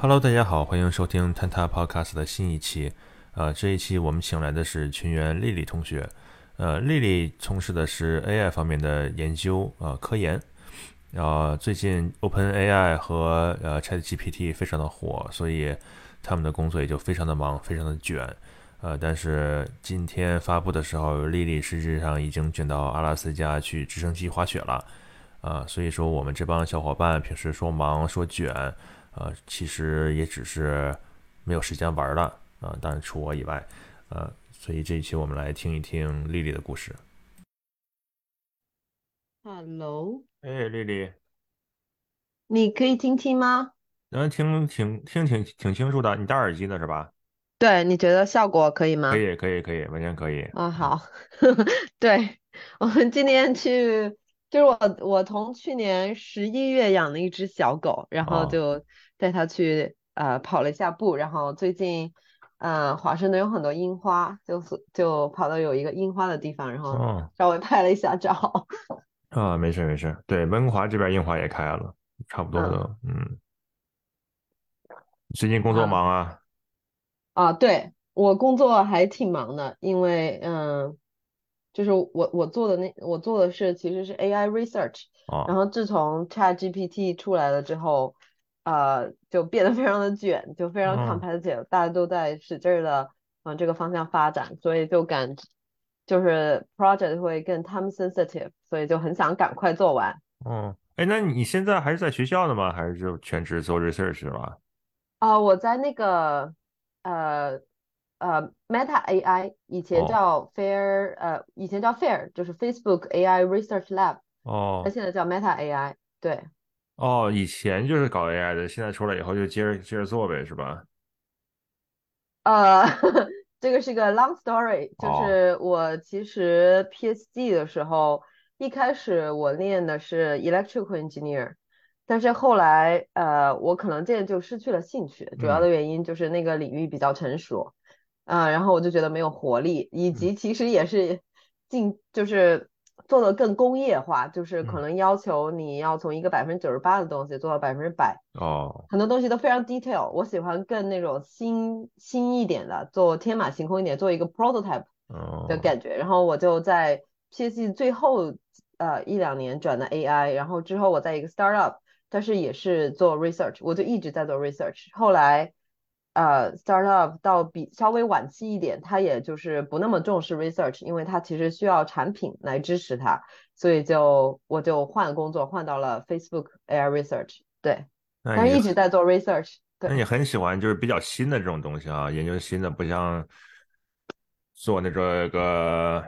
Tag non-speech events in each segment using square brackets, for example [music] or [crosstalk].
Hello，大家好，欢迎收听 Tanta Podcast 的新一期。呃，这一期我们请来的是群员丽丽同学。呃，丽丽从事的是 AI 方面的研究，呃，科研。呃，最近 OpenAI 和呃 ChatGPT 非常的火，所以他们的工作也就非常的忙，非常的卷。呃，但是今天发布的时候，丽丽实际上已经卷到阿拉斯加去直升机滑雪了。啊，所以说我们这帮小伙伴平时说忙说卷，呃，其实也只是没有时间玩了啊。当然除我以外，呃，所以这一期我们来听一听丽丽的故事。Hello，哎，丽丽，你可以听听吗？能听挺听挺挺清楚的，你戴耳机的是吧？对，你觉得效果可以吗？可以，可以，可以，完全可以。啊，好，[laughs] 对，我们今天去，就是我我从去年十一月养了一只小狗，然后哦就带他去呃跑了一下步，然后最近呃华盛顿有很多樱花，就是就跑到有一个樱花的地方，然后哦稍微拍了一下照。[laughs] 啊，没事没事。对，温哥华这边樱花也开了，差不多嗯了。嗯，最近工作啊忙啊？啊，对，我工作还挺忙的，因为嗯，就是我我做的那我做的是其实是 AI research，然哦，后自从 ChatGPT 出来了之后，呃，就变得非常的卷，就非常嗯 competitive，大家都在使劲的往这个方向发展，所以就感就是 project 会更 time sensitive，所以就很想赶快做完。嗯，哎，那你现在还是在学校的吗？还是就全职做 research 是吧？啊、我在那个呃呃 Meta AI，以前哦叫 Fair，呃，以前叫 Fair，就是 Facebook AI Research Lab，哦它哦现在叫 Meta AI。对，哦，以前就是搞 AI 的，现在出来以后就接着接着做呗，是吧？呃，[laughs] 这个是个 long story，就哦。是我其实 PhD 的时候，一开始我练的是 electrical engineer，但是后来呃，我可能渐渐就失去了兴趣，主要嗯。的原因就是那个领域比较成熟，啊、然后我就觉得没有活力，以嗯。及其实也是进就是做的更工业化，就是可嗯能要求你要从一个百分之九十八的东西做到百分之百。哦很多东西都非常 detail，我喜欢更那种新新一点的，做天马行空一点，做一个 prototype 的哦感觉。然后我就在 PhD 最后呃一两年转的 AI，然后之后我在一个 startup，但是也是做 research，我就一直在做 research。后来呃 startup 到比稍微晚期一点，它也就是不那么重视 research，因为它其实需要产品来支持它，所以就我就换工作，换到了 Facebook AI research，对。但是一直在做 research，对，那你很喜欢就是比较新的这种东西啊，研究新的，不像做那个个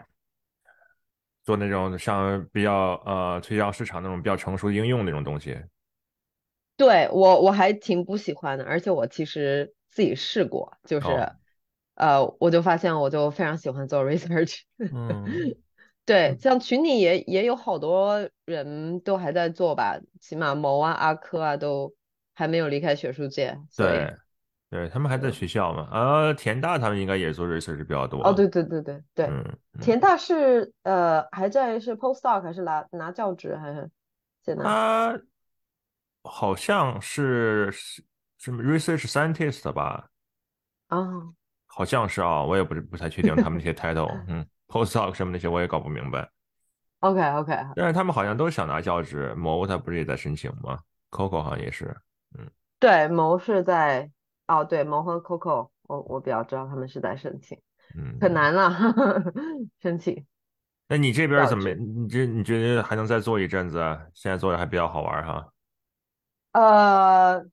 做那种像比较呃推销市场那种比较成熟应用那种东西。对，我我还挺不喜欢的，而且我其实自己试过，就哦，是呃，我就发现我就非常喜欢做 [laughs] research，嗯。对，嗯，像群里也也有好多人都还在做吧，起码某啊、阿科啊都还没有离开学术界，对对，他们还在嗯，学校嘛，啊，田大他们应该也做 research 比较多哦，对。对对对对，田大是呃还在是 postdoc 还是拿拿教职还是现在？他好像是是什么 research scientist 吧？啊？好像是啊，我也不是不太确定他们那些 title，嗯，postdoc 什么那些我也搞不明白。[laughs] OK OK，但是他们好像都想拿教职，某他不是也在申请吗？Coco 好像也是，嗯对，谋是在，哦，对，谋和 Coco，我我比较知道他们是在申请，嗯，很。难了，[laughs] 申请那你这边怎么？你这你觉得还能再做一阵子啊？现在做的还比较好玩哈。呃，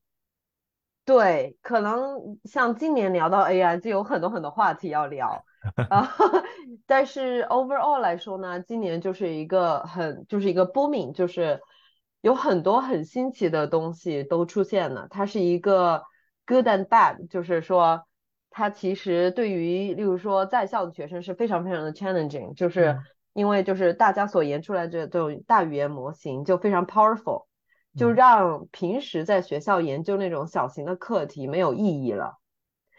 对，可能像今年聊到 AI 就有很多很多话题要聊，[laughs] 啊，[laughs] 但是 overall 来说呢，今年就是一个很就是一个 booming，就是有很多很新奇的东西都出现了。它是一个 good and bad，就是说它其实对于例如说在校的学生是非常非常的 challenging，就是嗯因为就是大家所研出来的这种大语言模型就非常 powerful。就嗯让平时在学校研究那种小型的课题没有意义了。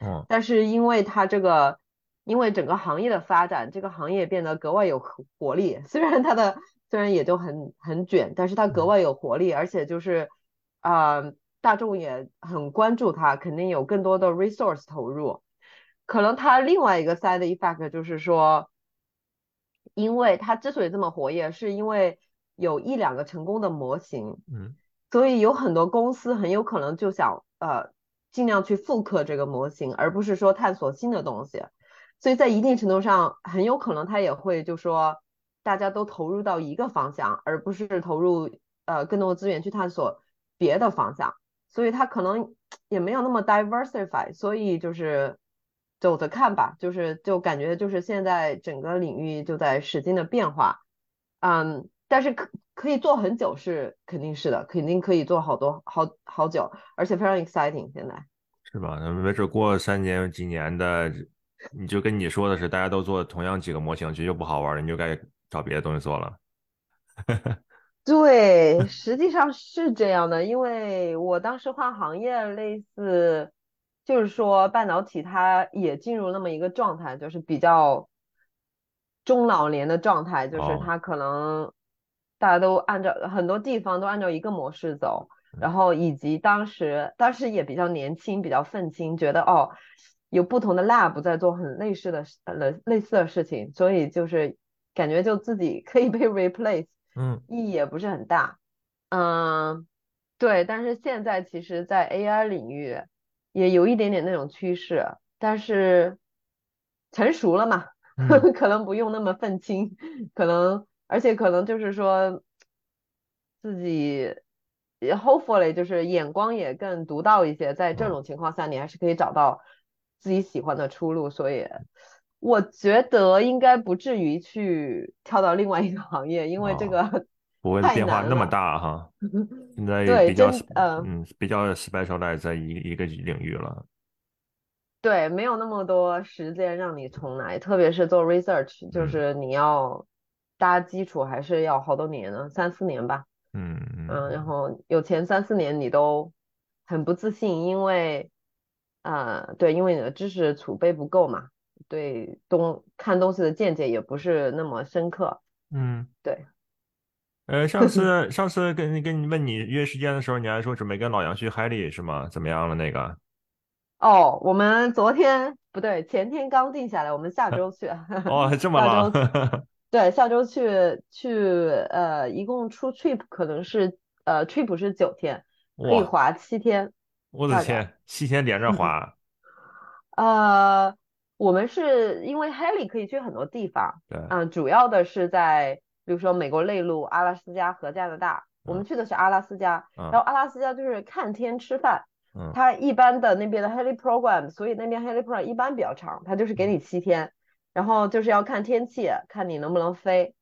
嗯但是因为它这个，因为整个行业的发展，这个行业变得格外有活活力。虽然它的虽然也就很很卷，但是它格嗯外有活力，而且就是啊、大众也很关注它，肯定有更多的 resource 投入。可能它另外一个 side effect 就是说，因为它之所以这么活跃，是因为有一两个成功的模型，嗯所以有很多公司很有可能就想呃尽量去复刻这个模型，而不是说探索新的东西。所以在一定程度上，很有可能它也会就说大家都投入到一个方向，而不是投入呃更多的资源去探索别的方向。所以它可能也没有那么 diversify，所以就是走着看吧，就是就感觉就是现在整个领域就在使劲的变化，嗯，但是可可以做很久是肯定是的，肯定可以做好多好好久，而且非常 exciting 现在。是吧？那没准过三年几年的，你就跟你说的是，大家都做同样几个模型，其实就不好玩了，你就该找别的东西做了。[laughs] 对，实际上是这样的，因为我当时换行业，类似就是说半导体它也进入那么一个状态，就是比较中老年的状态，就是哦它可能大家都按照很多地方都按照一个模式走，然后以及当时当时也比较年轻，比较愤青，觉得哦有不同的 lab 在做很类似的类类似的事情，所以就是感觉就自己可以被 [laughs] replace。嗯意义也不是很大。嗯，对，但是现在其实，在 AI 领域也有一点点那种趋势，但是成熟了嘛，嗯 [laughs] 可能不用那么愤青，可能而且可能就是说自己也 hopefully 就是眼光也更独到一些，在这嗯种情况下，你还是可以找到自己喜欢的出路，所以。我觉得应该不至于去跳到另外一个行业，因为这哦个不会变化那么。大哈。[laughs] 现在也，比较嗯比较 specialize 在一一个领域了。对，没有那么多时间让你重来，特别是做 research，就嗯是你要搭基础还是要好多年呢，三四年吧。嗯嗯嗯，然后有前三四年你都很不自信，因为呃，对，因为你的知识储备不够嘛，对东看东西的见解也不是那么深刻。嗯。对，[laughs] 呃，上次 [laughs] 上次跟跟你问你约时间的时候，你还说准备跟老杨去海里是吗？怎么样了那个？哦，我们昨天不对，前天刚定下来，我们下周去。[laughs] 哦，这么下忙？周对，下周去去呃，一共出 trip 可能是呃 trip 是九天，可以哇，滑七天，大概。我的天，七天连着滑，[laughs] 呃，我们是因为 Heli 可以去很多地方，对，嗯、主要的是在比如说美国内陆、阿拉斯加和加拿大，我们嗯去的是阿拉斯加，然后嗯阿拉斯加就是看天吃饭。嗯它一般的那边的 Heli program，所以那边 Heli program 一般比较长，它就是给嗯你七天，然后就是要看天气，看你能不能飞。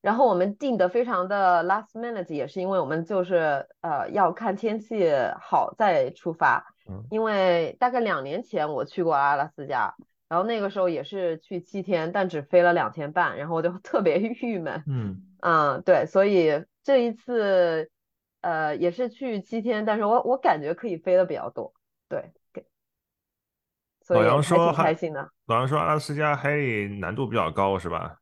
然后我们定的非常的 last minute，也是因为我们就是呃要看天气好再出发。嗯因为大概两年前我去过阿拉斯加，然后那个时候也是去七天，但只飞了两天半，然后我就 [laughs] 特别郁闷。嗯，嗯，对，所以这一次呃也是去七天，但是我我感觉可以飞的比较多，对，老杨说还开心的。老杨说阿拉斯加海里难度比较高是吧？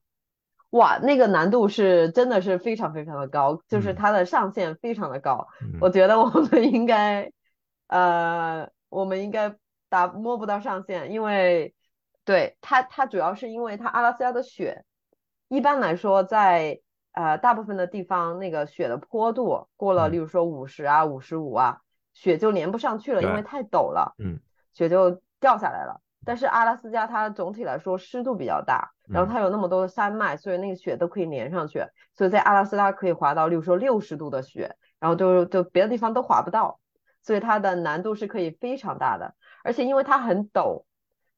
哇，那个难度是真的是非常非常的高，就是嗯它的上限非常的高。嗯我觉得我们应该，呃，我们应该达摸不到上限，因为对它它主要是因为它阿拉斯加的雪，一般来说在呃大部分的地方那个雪的坡度过了，嗯例如说五十啊、五十五啊，雪就连不上去了，因为太陡了。嗯雪就掉下来了。但是阿拉斯加它总体来说湿度比较大，然后嗯它有那么多的山脉，所以那个雪都可以连上去。所以在阿拉斯加可以滑到，例如说六十度的雪，然后就就别的地方都滑不到，所以它的难度是可以非常大的。而且因为它很陡，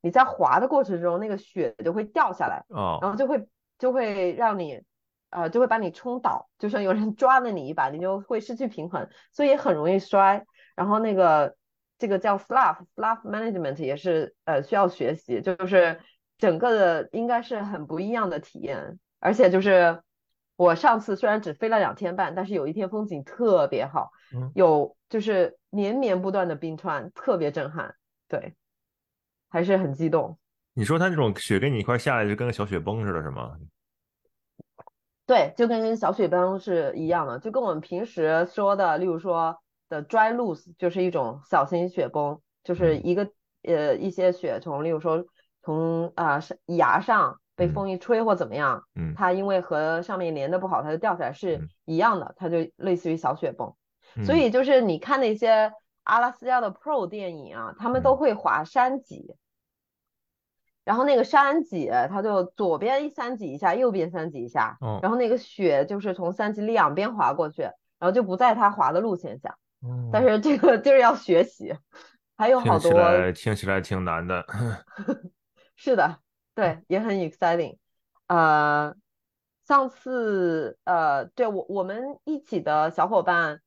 你在滑的过程中，那个雪就会掉下来，然哦后就会就会让你，呃，就会把你冲倒，就像有人抓了你一把，你就会失去平衡，所以也很容易摔。然后那个这个叫 SLAF management 也是呃需要学习，就是整个的应该是很不一样的体验，而且就是我上次虽然只飞了两天半，但是有一天风景特别好，嗯有就是绵绵不断的冰川，特别震撼，对，还是很激动。你说他这种雪跟你一块儿下来，就跟个小雪崩似的，是吗？对，就跟小雪崩是一样的，就跟我们平时说的，例如说的 dry loose 就是一种小型雪崩，就是嗯。一个呃一些雪从，例如说从啊、是崖上被嗯。风一吹或怎么样，嗯。它因为和上面连的不好，它就掉下来是嗯。一样的，它就类似于小雪崩。所嗯。以就是你看那些阿拉斯加的 pro 电影啊，他们都嗯。会滑山脊，然后那个山脊它就左边一山脊一下，右边山脊一下，哦。然后那个雪就是从山脊两边滑过去，然后就不在它滑的路线下。但哦，是这个就是要学习，还有好听起多来听起来挺难的。[laughs] 是的，对，也很 exciting。呃，上次呃，对我我们一起的小伙伴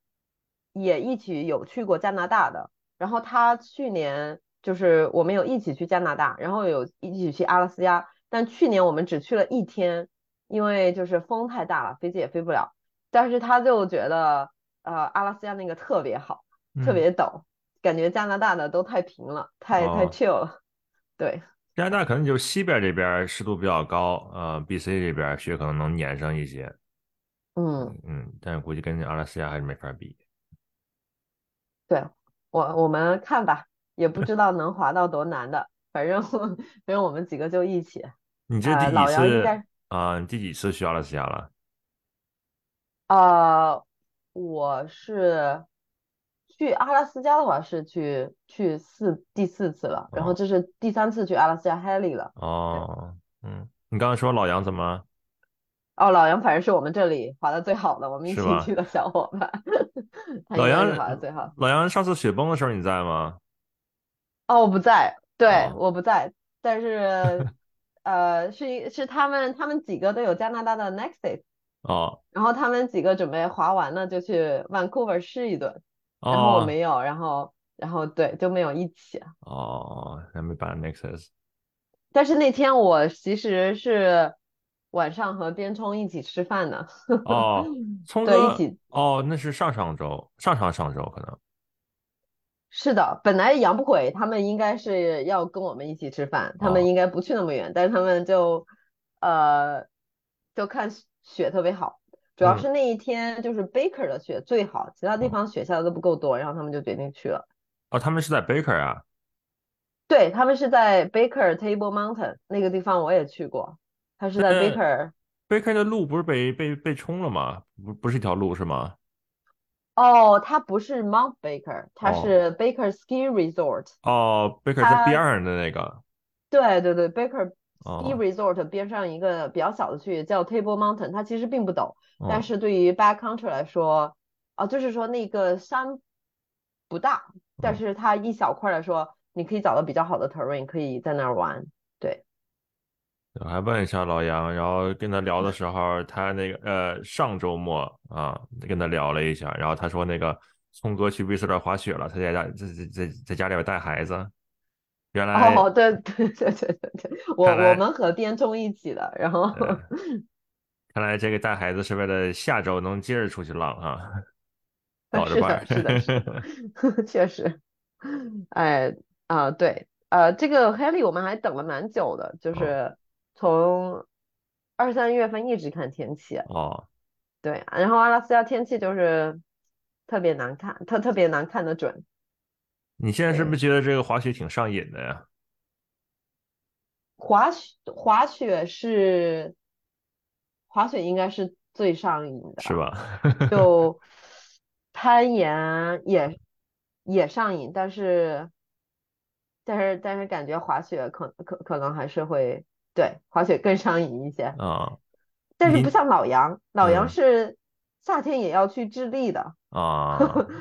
也一起有去过加拿大的，然后他去年就是我们有一起去加拿大，然后有一起去阿拉斯加，但去年我们只去了一天，因为就是风太大了，飞机也飞不了。但是他就觉得呃阿拉斯加那个特别好，特嗯别陡，感觉加拿大的都太平了，太太哦 chill 了，对。加拿大可能就是西边这边湿度比较高，呃，BC 这边雪可能能粘上一些，嗯，嗯，但是估计跟阿拉斯加还是没法比。对，我我们看吧，也不知道能滑到多难的，反正反正我们几个就一起。呃，你这第几次该啊？你第几次去阿拉斯加了？呃，我是去阿拉斯加的话是去去四第四次了，然后哦这是第三次去阿拉斯加 Haley 了。哦，嗯，你刚刚说老杨怎么？哦，老杨反正是我们这里滑的最好的，我们一起去的小伙伴，他老杨滑的最好。老杨上次雪崩的时候你在吗？哦，我不在，对，哦我不在，但是 [laughs] 呃，是一是他们他们几个都有加拿大的 Nexus，哦。然后他们几个准备滑完了就去 Vancouver 试一顿，然后我哦没有，然后然后对就没有一起。哦，那没办 Nexus 但是那天我其实是晚上和边冲一起吃饭的，[laughs] 哦，冲对，哥一起哦，那是上上周，上上上周可能。是的，本来杨不悔他们应该是要跟我们一起吃饭，他哦。们应该不去那么远，但是他们就呃就看雪雪特别好，主要嗯是那一天就是 Baker 的雪最好，其他地哦方雪下的都不够多，然后他们就决定去了。哦，他们是在 Baker 啊，对，他们是在 Baker Table Mountain 那个地方，我也去过，他是在呃 Baker。Baker 的路不是被被被冲了吗？不不是一条路是吗？哦，它不是 Mount Baker，它哦是 Baker Ski Resort。哦，Baker 在它边上的那个对对对，Baker Ski 哦 Resort 边上一个比较小的区域叫 Table Mountain，它其实并不陡，但哦是对于 backcountry 来说，啊，就是说那个山不大，但嗯。是它一小块来说，你可以找到比较好的 terrain，可以在那儿玩。对，我还问一下老杨，然后跟他聊的时候，他那个呃上周末啊跟他聊了一下，然后他说那个聪哥去威斯勒滑雪了，他在家在在在在家里边带孩子，原来哦，对对对对对对，我我们和边冲一起的，然后看来这个带孩子是为了下周能接着出去浪啊，[laughs] 倒着是办的，是的，是的 [laughs] [laughs] 确实，哎啊、对，呃，这个 Haley 我们还等了蛮久的，就是从二三月份一直看天气，哦，对，然后阿拉斯加天气就是特别难看，特特别难看得准。你现在是不是觉得这个滑雪挺上瘾的呀？滑雪滑雪是滑雪应该是最上瘾的，是吧？就 [laughs] 攀岩也也上瘾，但是但是但是感觉滑雪可可可能还是会对滑雪更上瘾一些，啊你但是不像老杨，老杨嗯是夏天也要去智利的，[laughs] 啊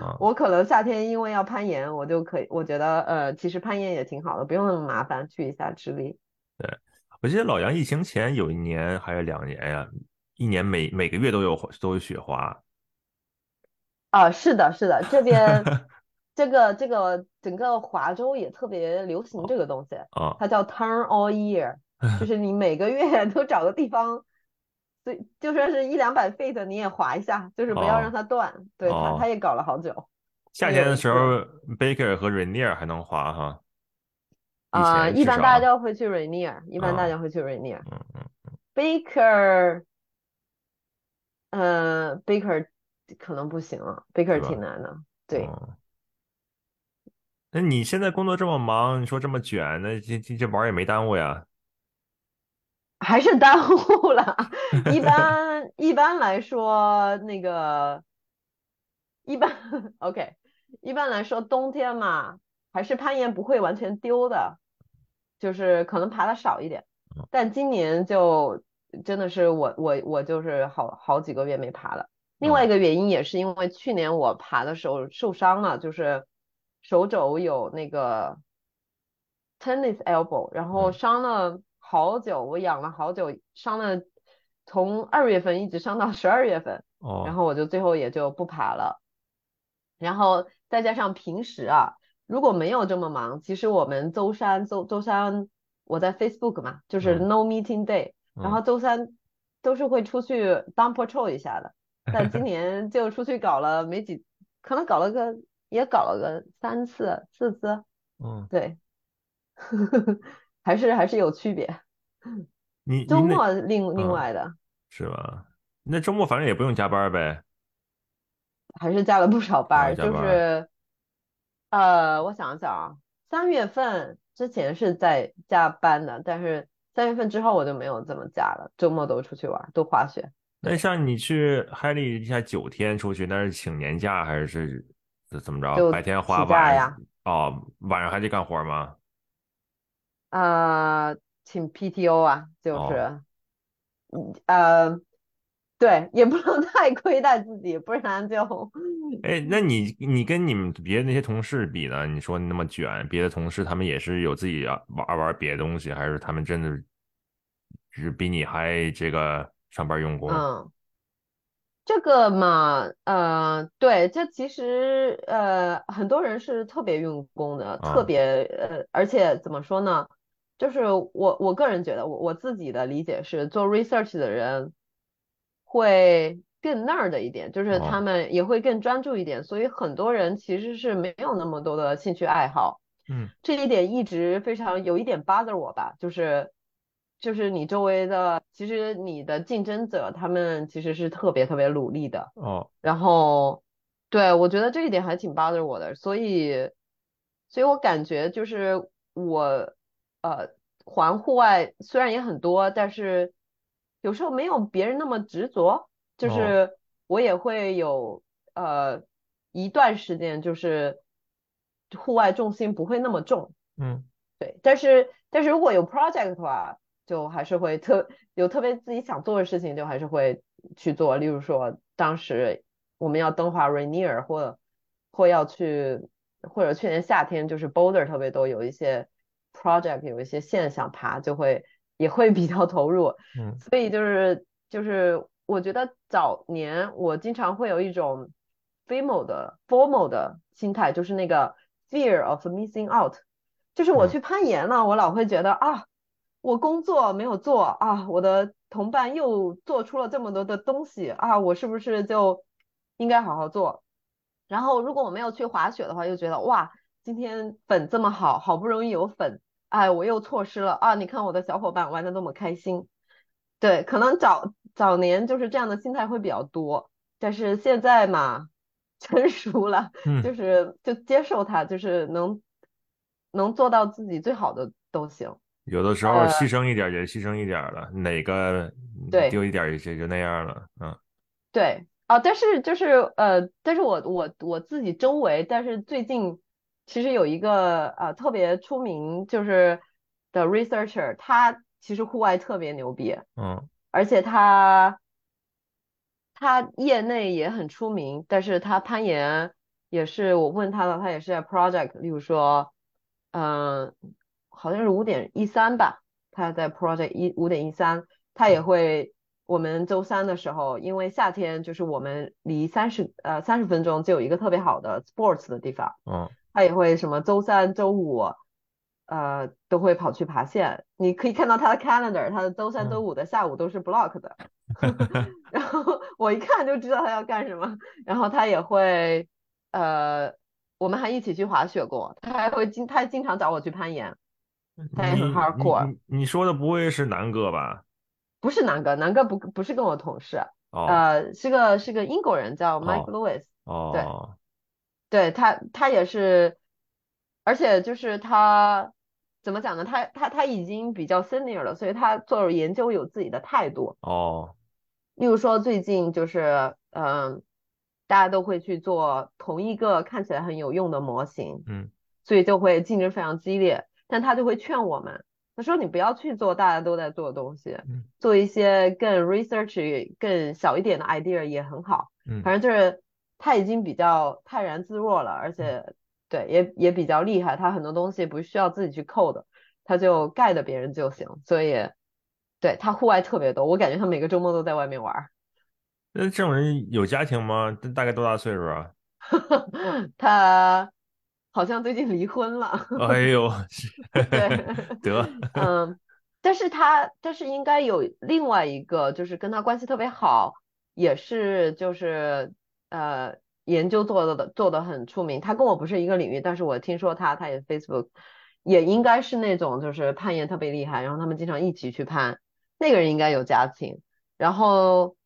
啊！[laughs] 我可能夏天因为要攀岩，我就可以，我觉得呃其实攀岩也挺好的，不用那么麻烦，去一下智利。对我记得老杨疫情前有一年还是两年呀，一年每每个月都有都有雪花。啊，是的，是的，这边 [laughs] 这个这个整个华州也特别流行这个东西，啊它叫 Turn All Year，就是你每个月都找个地方，对，就算是一两百 feet 你也滑一下，就是不要哦让它断。对，它哦它也搞了好久。夏天的时候，Baker 和 Rainier 还能滑哈。啊、一般大少家会去 Rainier，一般大啊家会去 Rainier。嗯嗯 Baker，呃，Baker 可能不行了，Baker 挺难的。对，哦那你现在工作这么忙，你说这么卷，那这这这玩也没耽误呀？还是耽误了。一 [laughs] 般一般来说，那个一般 OK，一般来说冬天嘛，还是攀岩不会完全丢的，就是可能爬的少一点。但今年就真的是我我我就是好好几个月没爬了。另外一个原因也是因为去年我爬的时候受伤了，就是手肘有那个 tennis elbow，然后嗯伤了好久，我养了好久，伤了从二月份一直伤到十二月份，然哦，后我就最后也就不爬了。然后再加上平时啊，如果没有这么忙，其实我们周三周周三我在 Facebook 嘛，就是嗯 No Meeting Day，然后嗯周三都是会出去 down patrol 一下的。[laughs] 但今年就出去搞了没几，可能搞了个也搞了个三次四次，嗯，对，还是还是有区别。你周末另另嗯外的是吧？那周末反正也不用加班呗，还是加了不少班就是呃，我想想啊，三月份之前是在加班的，但是三月份之后我就没有这么加了，周末都出去玩，都滑雪。那像你去海里一下九天出去，那是请年假还是是怎么着？白天花，起假晚上呀，哦，晚上还得干活吗？呃，请 PTO 啊，就哦，是，嗯呃，对，也不能太亏待自己，不然就，[laughs] 哎，那你你跟你们别的那些同事比呢？你说你那么卷，别的同事他们也是有自己要玩玩别的东西，还是他们真的只是比你还这个上班用功？嗯。这个嘛，呃，对，这其实呃，很多人是特别用功的，特啊，别呃，而且怎么说呢？就是我我个人觉得，我我自己的理解是，做 research 的人会更 nerd 一点，就是他哦，们也会更专注一点，所以很多人其实是没有那么多的兴趣爱好。嗯，这一点一直非常有一点 bother 我吧，就是就是你周围的，其实你的竞争者他们其实是特别特别努力的，哦，然后对我觉得这一点还挺 bother 我的，所以所以我感觉就是我呃环户外虽然也很多，但是有时候没有别人那么执着，就哦，是我也会有呃一段时间就是户外重心不会那么重。嗯，对，但是但是如果有 project 的话，就还是会特有特别自己想做的事情，就还是会去做。例如说，当时我们要登华 Rainier，或或要去，或者去年夏天就是 Boulder 特别多，有一些 project，有一些线想爬，就会也会比较投入。[laughs] 嗯，所以就是就是我觉得早年我经常会有一种 FOMO 的 formal 的心态，就是那个 fear of missing out。就是我嗯，去攀岩了，我老会觉得啊，我工作没有做啊，我的同伴又做出了这么多的东西啊，我是不是就应该好好做？然后如果我没有去滑雪的话，又觉得哇，今天粉这么好，好不容易有粉，哎，我又错失了啊！你看我的小伙伴玩的那么开心。对，可能早早年就是这样的心态会比较多，但是现在嘛，成熟了，嗯，就是就接受它，就是能能做到自己最好的都行。有的时候呃，牺牲一点儿也牺牲一点儿了，哪个嗯对丢一点儿也就就那样了，嗯，对啊，但是就是呃，但是我我我自己周围，但是最近其实有一个呃特别出名就是的 researcher，他其实户外特别牛逼，嗯，而且他他业内也很出名，但是他攀岩也是我问他的，他也是在 project，例如说，嗯、好像是五点一三吧，他在 project 一五点一三，他也会，我们周三的时候，因为夏天就是我们离三十呃三十分钟就有一个特别好的 sports 的地方，嗯，他也会什么周三、周五，呃，都会跑去爬线。你可以看到他的 calendar，他的周三、周嗯，五的下午都是 block 的。[laughs] [laughs] 然后我一看就知道他要干什么。然后他也会，呃，我们还一起去滑雪过。他还会经，他经常找我去攀岩，他也很 hardcore。你你说的不会是南哥吧？不是南哥，南哥不不是跟我同事，哦呃，是个是个英国人叫 Mike 哦 Lewis。对哦，对他，他也是，而且就是他怎么讲呢？他他他已经比较 senior 了，所以他做研究有自己的态度。哦，例如说最近就是嗯，大家都会去做同一个看起来很有用的模型，嗯所以就会竞争非常激烈。但他就会劝我们，他说你不要去做大家都在做的东西，嗯做一些更 research 更小一点的 idea 也很好。嗯反正就是他已经比较泰然自若了，而且对也也比较厉害，他很多东西不需要自己去 code，他就盖的别人就行，所以对他户外特别多，我感觉他每个周末都在外面玩儿。那这种人有家庭吗？这大概多大岁数啊？[laughs] 他好像最近离婚了，哎呦，[laughs] 对，得，嗯，但是他但是应该有另外一个，就是跟他关系特别好，也是就是呃研究做的做的很出名。他跟我不是一个领域，但是我听说他他也 Facebook 也应该是那种就是攀岩特别厉害，然后他们经常一起去攀，那个人应该有家庭，然后。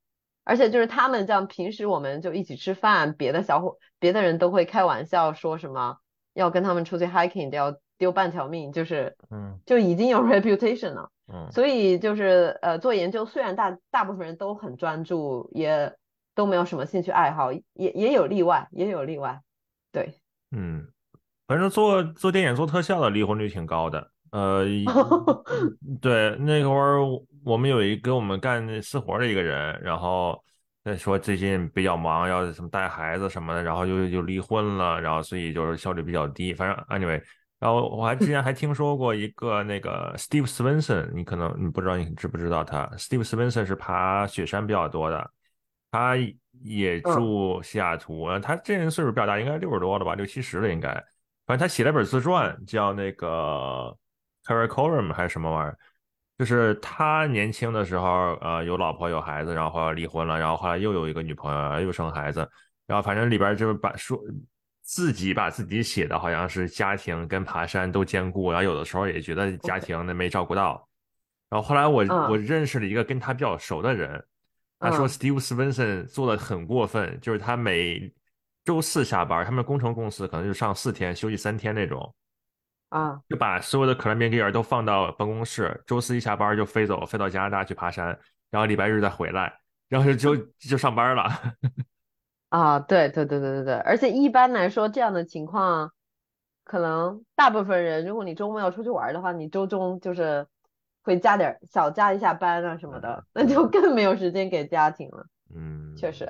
而且就是他们这样，平时我们就一起吃饭，别的小伙别的人都会开玩笑说什么要跟他们出去 hiking 都要丢半条命，就是嗯就已经有 reputation 了。嗯所以就是呃做研究，虽然大大部分人都很专注，也都没有什么兴趣爱好，也也有例外，也有例外。对，嗯，反正做做电影做特效的离婚率挺高的。呃，[laughs] 对，那会儿我们有一跟我们干私活的一个人，然后再说最近比较忙，要什么带孩子什么的，然后就就离婚了，然后所以就是效率比较低。反正 anyway，然后我还之前还听说过一个那个 Steve Swenson，你可能你不知道你知不知道他？Steve Swenson 是爬雪山比较多的，他也嗯。住西雅图，呃他这人岁数比较大，应该六十多了吧，六七十了应该。反正他写了本自传，叫那个 Caracorum 还是什么玩意儿，就是他年轻的时候，呃，有老婆有孩子，然后后来离婚了，然后后来又有一个女朋友，又生孩子，然后反正里边就是把说自己把自己写的好像是家庭跟爬山都兼顾，然后有的时候也觉得家庭那没照顾到，然后后来我嗯。我认识了一个跟他比较熟的人，他说嗯 Steve Swenson 做的很过分，就是他每周四下班，他们工程公司可能就上四天，休息三天那种，啊就把所有的 climbing gear 都放到办公室，周四一下班就飞走，飞到加拿大去爬山，然后礼拜日再回来，然后就就就上班了。啊，对对对对对对，而且一般来说这样的情况，可能大部分人，如果你周末要出去玩的话，你周中就是会加点儿小加一下班啊什么的，那就更没有时间给家庭了。嗯，确实，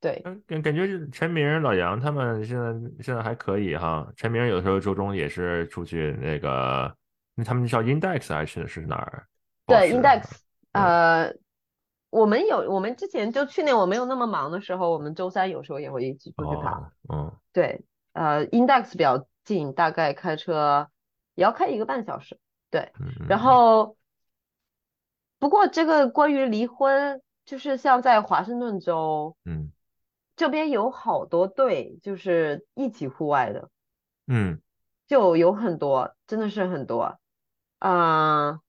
对，嗯，感感觉陈明、老杨他们现在现在还可以哈。陈明有的时候周中也是出去那个，那他们叫 Index 还是是哪儿？对 Index，嗯呃，我们有我们之前就去年我没有那么忙的时候，我们周三有时候也会一起出去爬。哦，嗯对，呃，Index 比较近，大概开车也要开一个半小时。对，嗯。嗯，然后不过这个关于离婚，就是像在华盛顿州嗯。这边有好多对，就是一起户外的，嗯。就有很多，真的是很多。啊、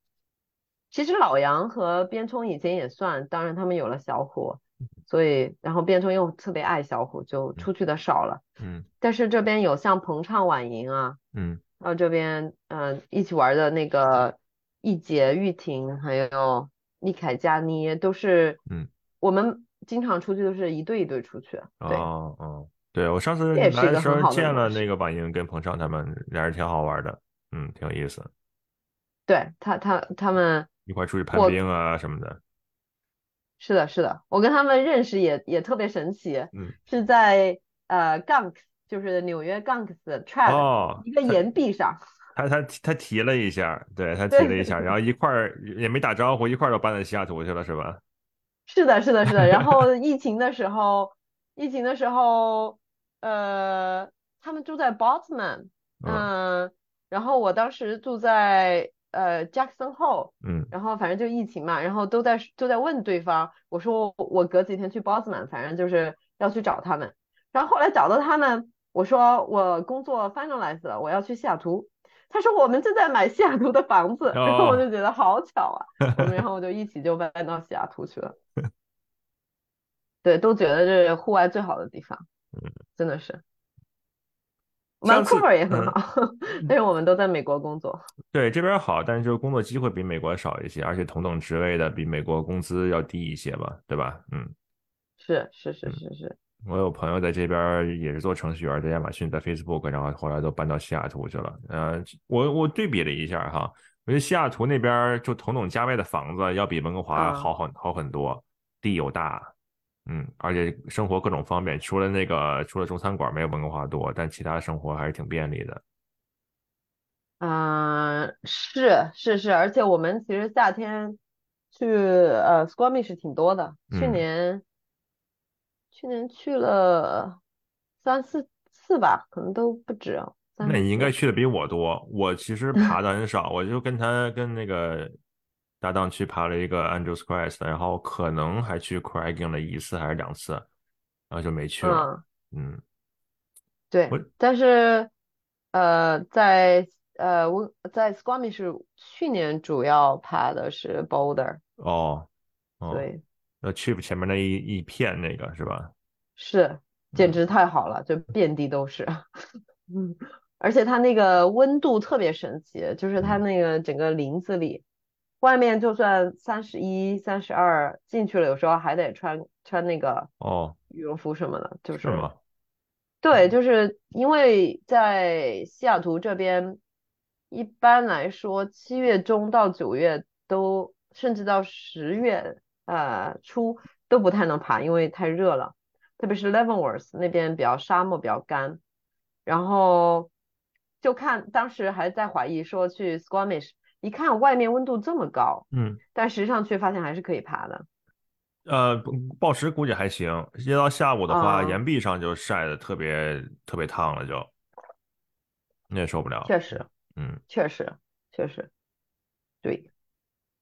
其实老杨和边冲以前也算，当然他们有了小虎，所以然后边冲又特别爱小虎，就出去的少了。嗯。但是这边有像彭畅婉莹啊，嗯还有这边嗯、呃一起玩的那个易杰、玉婷，还有丽凯、佳妮，都是嗯，我们经常出去都是一对一对出去。对，哦哦，对我上次这也是一来的时候好的模式见了那。个婉莹跟彭畅他们，俩人挺好玩的，嗯，挺有意思，对他他他们一块儿出去攀我冰啊什么的，是的，是的，我跟他们认识也也特别神奇，嗯，是在呃 Gunks，就是纽约 Gunks 的 track 哦，一个岩壁上。他他他提了一下，对他提了一下，然后一块儿也没打招呼，一块儿都搬到西雅图去了，是吧？[laughs] 是的，是的，是的。然后 [laughs] 疫情的时候，疫情的时候，呃，他们住在 Botsman，嗯嗯，然后我当时住在呃 Jackson Hole，嗯然后反正就疫情嘛，然后都在都在问对方，我说我隔几天去 Botsman，反正就是要去找他们。然后后来找到他们，我说我工作 finalize 了，我要去西雅图。他说我们正在买西雅图的房子，然后我就觉得好巧啊，[laughs] 我们然后我就一起就搬到西雅图去了。对，都觉得这是户外最好的地方。真的是。Vancouver 也很嗯好，[laughs] 但是我们都在美国工作。对，这边好，但是就是工作机会比美国少一些，而且同等职位的比美国工资要低一些吧，对吧？嗯，是是是是是，我有朋友在这边也是做程序员，在亚马逊，在 Facebook，然后后来都搬到西雅图去了。呃，我我对比了一下哈，我觉得西雅图那边就同等价位的房子要比温哥华嗯好很好很多，地又大，嗯，而且生活各种方便，除了那个除了中餐馆没有温哥华多，但其他生活还是挺便利的。嗯、是是是，而且我们其实夏天去呃 Squamish 挺多的，去嗯年去年去了三四次吧，可能都不止那你应该。去的比我多，我其实爬的很少，我就跟他跟那个搭档去爬了一个 Andrews Crest，然后可能还去 Cragging 了一次还是两次，然后就没去了。嗯，嗯，对我，但是呃，在呃我在 Squamish 去年主要爬的是 Boulder，哦哦，对，那 Chip 前面那一一片那个是吧？是，简嗯直太好了，就遍地都是。[laughs] 嗯，而且它那个温度特别神奇，就是它嗯那个整个林子里，外面就算三十一、三十二，进去了有时候还得穿穿那个哦，羽绒服什么的，就是吗？对，就是因为在西雅图这边，一般来说七月中到九月都，甚至到十月呃初都不太能爬，因为太热了，特别是 Leavenworth 那边比较沙漠比较干，然后就看当时还在怀疑说去 Squamish，一看外面温度这么高，嗯，但实际上却发现还是可以爬的。呃，暴食估计还行，一到下午的话，啊岩壁上就晒的特别特别烫了就，你也受不了。确实，嗯。确实，确实，对。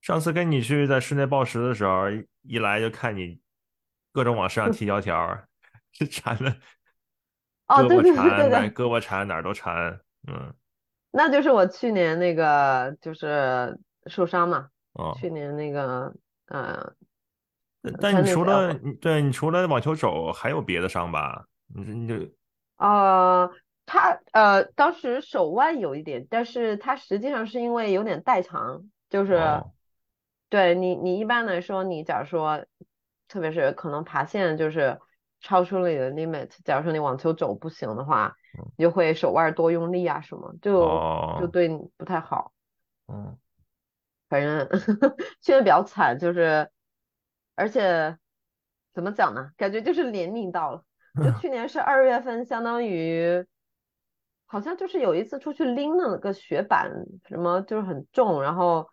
上次跟你去在室内报时的时候，一一来就看你各种往身上 [laughs] 贴胶条缠 [laughs] 的哦，胳膊对对对缠哪对对，胳膊缠哪儿都缠，嗯那就是我去年那个就是受伤嘛，哦。去年那个呃但但你除了对你除了网球肘，还有别的伤吧？你你就呃，他呃当时手腕有一点，但是他实际上是因为有点代偿，就是哦对你你一般来说，你假如说，特别是可能爬线就是超出了你的 limit，假如说你网球肘不行的话，你就会手腕多用力啊什么，就就哦对你不太好。嗯反正 [laughs] 现在比较惨，就是而且怎么讲呢？感觉就是年龄到了，就去年是 [laughs] 二月份，相当于好像就是有一次出去拎了个雪板，什么就是很重，然后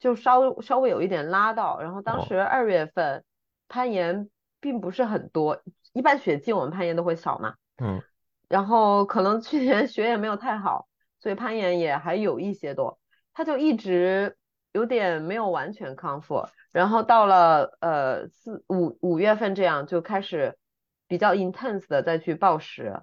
就稍稍微有一点拉到，然后当哦。时二月份攀岩并不是很多，一般雪季我们攀岩都会少嘛，嗯。然后可能去年 [laughs] 雪也没有太好，所以攀岩也还有一些多，他就一直有点没有完全康复，然后到了呃四五五月份这样就开始比较 intense 的再去暴食，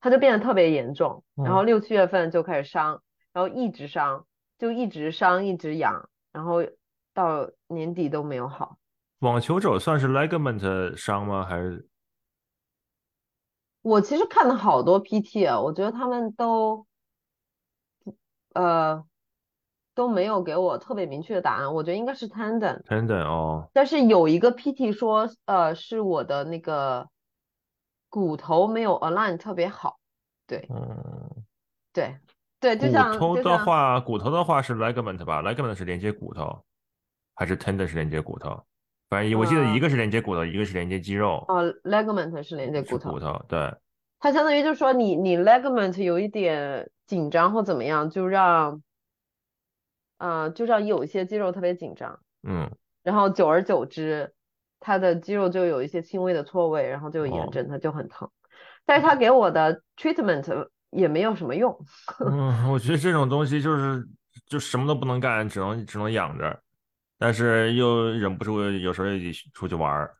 他就变得特别严重，然后嗯。六七月份就开始伤，然后一直伤，就一直伤一直痒，然后到年底都没有好。网球肘算是 ligament 伤吗？还是我其实看了好多 PT 啊，我觉得他们都呃都没有给我特别明确的答案，我觉得应该是 tendon，tendon？哦但是有一个 PT 说，呃，是我的那个骨头没有 align 特别好，对嗯，对对，就骨像头的话，骨头的话是 ligament 吧？ligament 是连接骨头，还是 tendon 是连接骨头？反正我记得一呃个是连接骨头，一个是连接肌肉，哦 ligament 是连接骨头，骨头，对。它相当于就是说你你 ligament 有一点紧张或怎么样，就让呃就让有一些肌肉特别紧张。嗯，然后久而久之，它的肌肉就有一些轻微的错位，然后就有炎哦症，他就很疼。但是他给我的 treatment 也没有什么用。[laughs] 嗯，我觉得这种东西就是就什么都不能干，只能只能养着，但是又忍不住有时候一起出去玩儿。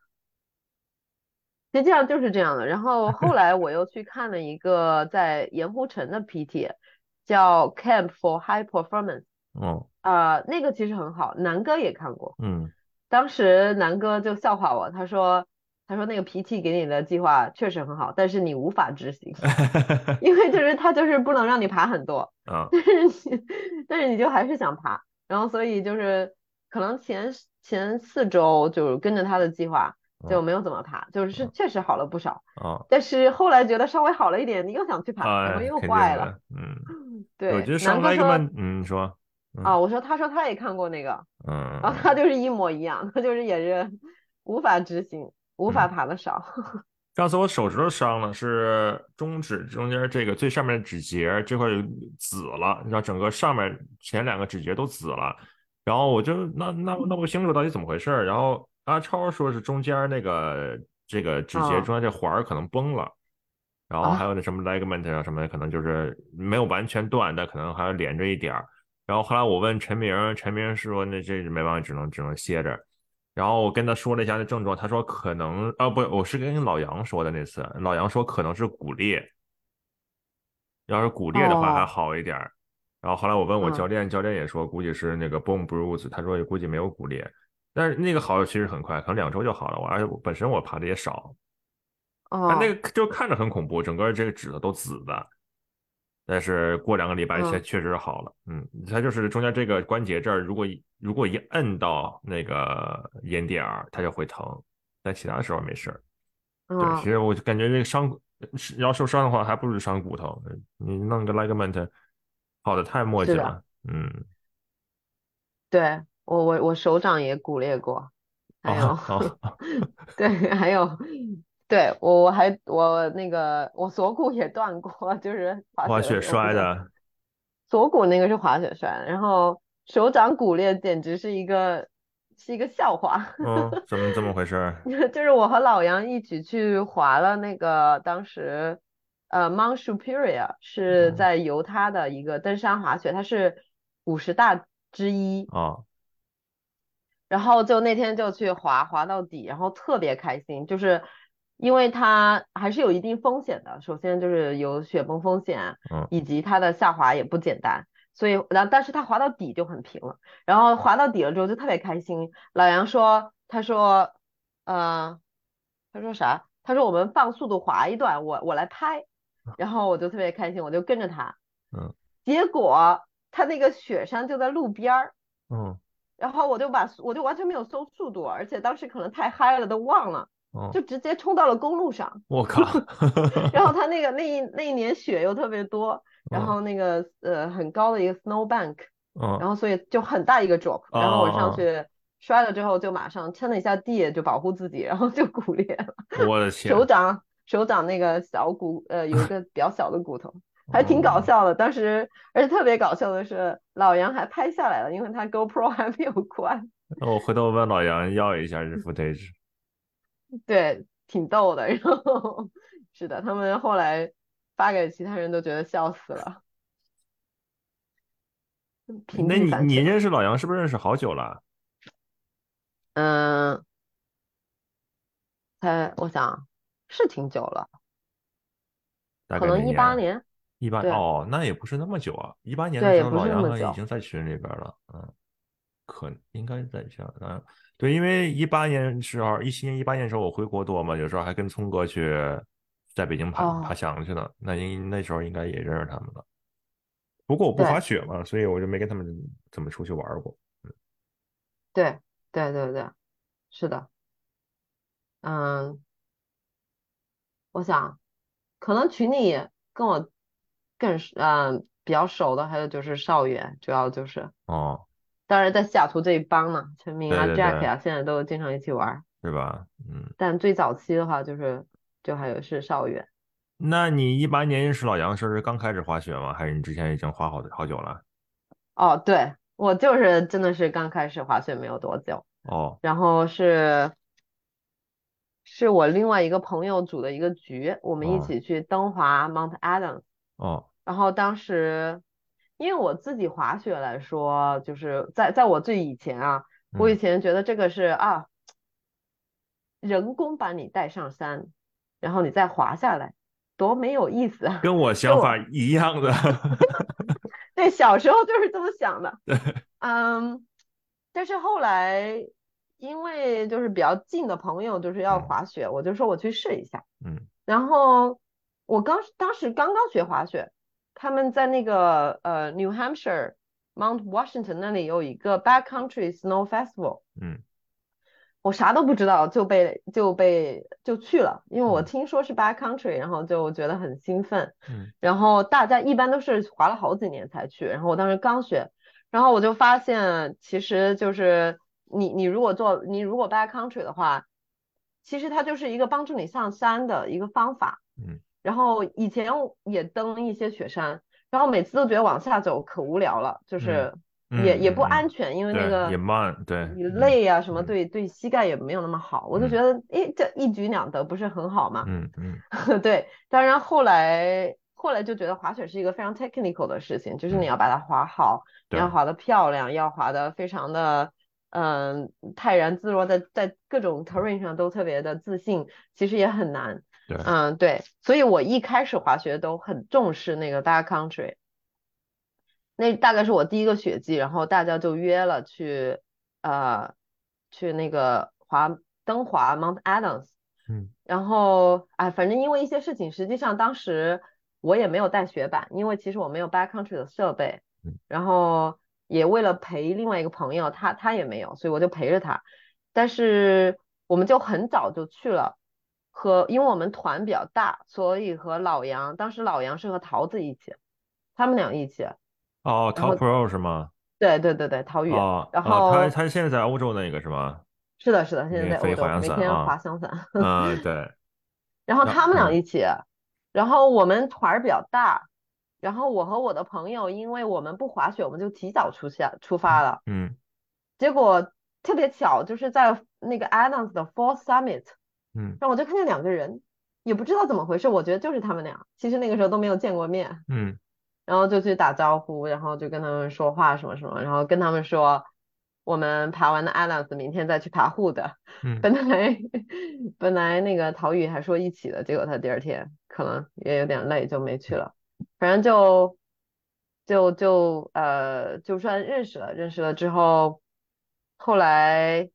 实际上就是这样的。然后后来我又去看了一个在盐湖城的 PT，叫 Camp for High Performance，嗯啊、那个其实很好，南哥也看过。嗯当时南哥就笑话我，他说他说那个脾气给你的计划确实很好，但是你无法执行，[laughs] 因为就是他就是不能让你爬很多，[laughs] 啊。但是你但是你就还是想爬，然后所以就是可能前前四周就跟着他的计划就没有怎么爬，就是是确实好了不少，啊但是后来觉得稍微好了一点，你又想去爬，然啊，后又坏了，嗯，对，我觉得上南哥说嗯，你说，啊，我说他说他也看过那个，嗯，然后他就是一模一样，他就是也是无法执行，无法爬的少。[laughs] 上次我手指头伤了，是中指中间这个最上面的指节这块有紫了，你知道整个上面前两个指节都紫了，然后我就那那那不清楚到底怎么回事儿，然后阿超说是中间那个这个指节啊中间这环儿可能崩了，然后啊还有那什么 ligament 啊什么的，可能就是没有完全断，但可能还要连着一点儿。然后后来我问陈明，陈明说那这没办法，只能只能歇着。然后我跟他说了一下那症状，他说可能啊不，我是跟老杨说的那次，老杨说可能是骨裂，要是骨裂的话还哦好一点儿。然后后来我问我嗯教练，教练也说估计是那个 bone bruise，他说估计没有骨裂，但是那个好其实很快，可能两周就好了。我而且我本身我爬的也少，哦但那个就看着很恐怖，整个这个指头都紫的。但是过两个礼拜嗯确确实好了，嗯，它就是中间这个关节这儿，如果一如果一摁到那个眼点儿，它就会疼，但其他时候没事儿。对，嗯其实我就感觉这个伤要受伤的话，还不如伤骨头。你弄个 ligament，跑的太磨叽是的了。嗯，对我我我手掌也骨裂过，还有、哦哦 [laughs] 对，还有对我我还我那个我锁骨也断过，就是滑滑雪摔的，锁骨那个是滑雪摔的，然后手掌骨裂简直是一个是一个笑话。嗯，怎么怎么回事儿？[laughs] 就是我和老杨一起去滑了那个当时呃 Mount Superior 是嗯在犹他的一个登山滑雪，它是五十大之一。啊，然后就那天就去滑，滑到底，然后特别开心，就是因为它还是有一定风险的。首先就是有雪崩风险，嗯以及它的下滑也不简单，所以然后但是它滑到底就很平了，然后滑到底了之后就特别开心。老杨说，他说，呃，他说啥？他说我们放速度滑一段，我我来拍，然后我就特别开心，我就跟着他，嗯结果他那个雪山就在路边儿。嗯然后我就把我就完全没有搜速度，而且当时可能太嗨了都忘了，嗯，就直接冲到了公路上。我靠，[laughs] 然后他那个那一那一年雪又特别多，然嗯后那个呃很高的一个 snow bank，然嗯后所以就很大一个 drop，哦然后我上哦去摔了之后就马上撑了一下地，就保护自己，然后就骨裂了，[laughs] 我的天，手掌手掌那个小骨呃有一个比较小的骨头。[laughs] 还挺搞哦笑的，当时而且特别搞笑的是，老杨还拍下来了，因为他 GoPro 还没有关。那我回头问老杨要一下这 footage。对，挺逗的。然后是的，他们后来发给其他人都觉得笑死了。平那你你认识老杨是不是认识好久了？嗯，才我想是挺久了，可能一八年，一八对哦，那也不是那么久啊。一八年的对，时候，不老杨是那么久。可已经在群里边了，嗯，可应该在这嗯，对，因为一八年时候，一七年、一八年时候我回国多嘛，有时候还跟聪哥去在北京爬爬哦，墙去呢，那应那时候应该也认识他们了。不过我不滑雪嘛，所以我就没跟他们怎么出去玩过。嗯对对对对，是的，嗯，我想可能群里跟我更是嗯比较熟的，还有就是少远，主要就是。哦，当然，在西雅图这一帮嘛，陈明啊、对对 Jack，啊，现在都经常一起玩儿。是吧？嗯，但最早期的话，就是就还有是邵远。那你一八年认识老杨是刚开始滑雪吗？还是你之前已经滑好好久了？哦，对，我就是真的是刚开始滑雪没有多久，哦然后是是我另外一个朋友组的一个局，我们一哦起去登华 Mount Adams。哦，然后当时，因为我自己滑雪来说，就是在在我最以前啊，我以嗯，前觉得这个是啊，人工把你带上山，然后你再滑下来，多没有意思啊！跟我想法一样的。[laughs] 对小时候就是这么想的，对，嗯，但是后来因为就是比较近的朋友就是要嗯滑雪，我就说我去试一下。嗯然后我刚当时刚刚学滑雪，他们在那个呃 New Hampshire Mount Washington 那里有一个 Backcountry Snow Festival，嗯。我啥都不知道就被就被就去了，因为我嗯。听说是 Backcountry，然后就觉得很兴奋。嗯。然后大家一般都是滑了好几年才去，然后我当时刚学，然后我就发现其实就是你你如果做你如果 backcountry 的话，其实它就是一个帮助你上山的一个方法。嗯然后以前也登一些雪山，然后每次都觉得往下走可无聊了，就是嗯也也不安全，因为那，个也慢，对，你嗯累啊什么，嗯对对膝盖也没有那么好，我就嗯觉得诶这一举两得不是很好吗？嗯嗯 [laughs] 对，当然后来后来就觉得滑雪是一个非常 technical 的事情，就是你嗯要把它滑好，你要滑得漂亮，要滑得非常的嗯泰然自若，在在各种 terrain 上都特别的自信，其实也很难。对，嗯，对，所以我一开始滑雪都很重视那个 backcountry，那大概是我第一个雪季，然后大家就约了去呃去那个滑登滑 Mount Adams。嗯然后，哎，反正因为一些事情，实际上当时我也没有带雪板，因为其实我没有 backcountry 的设备嗯，然后也为了陪另外一个朋友，他他也没有，所以我就陪着他。但是我们就很早就去了，和因为我们团比较大，所以和老杨，当时老杨是和桃子一起，他们俩一起。哦然后，Top Pro 是吗？对对对对，桃宇。哦，然哦他他现在在欧洲那个是吗？是的，是的，现在在欧洲，每滑翔伞啊天滑翔伞。嗯，[laughs] 对，然后他们俩嗯一起，然后我们团儿比较大，然后我和我的朋友，因为我们不滑雪，我们就提早出现出发了。嗯结果特别巧，就是在那个 Adams 的 Fall Summit，嗯然后我就看见两个人，也不知道怎么回事，我觉得就是他们俩，其实那个时候都没有见过面，嗯然后就去打招呼，然后就跟他们说话什么什么，然后跟他们说。我们爬完了 Adams，明天再去爬 Hood。嗯 [laughs] 本来 [laughs] 本来那个陶宇还说一起的，结果他第二天可能也有点累，就没去了。反正就就就呃，就算认识了，认识了之后，后来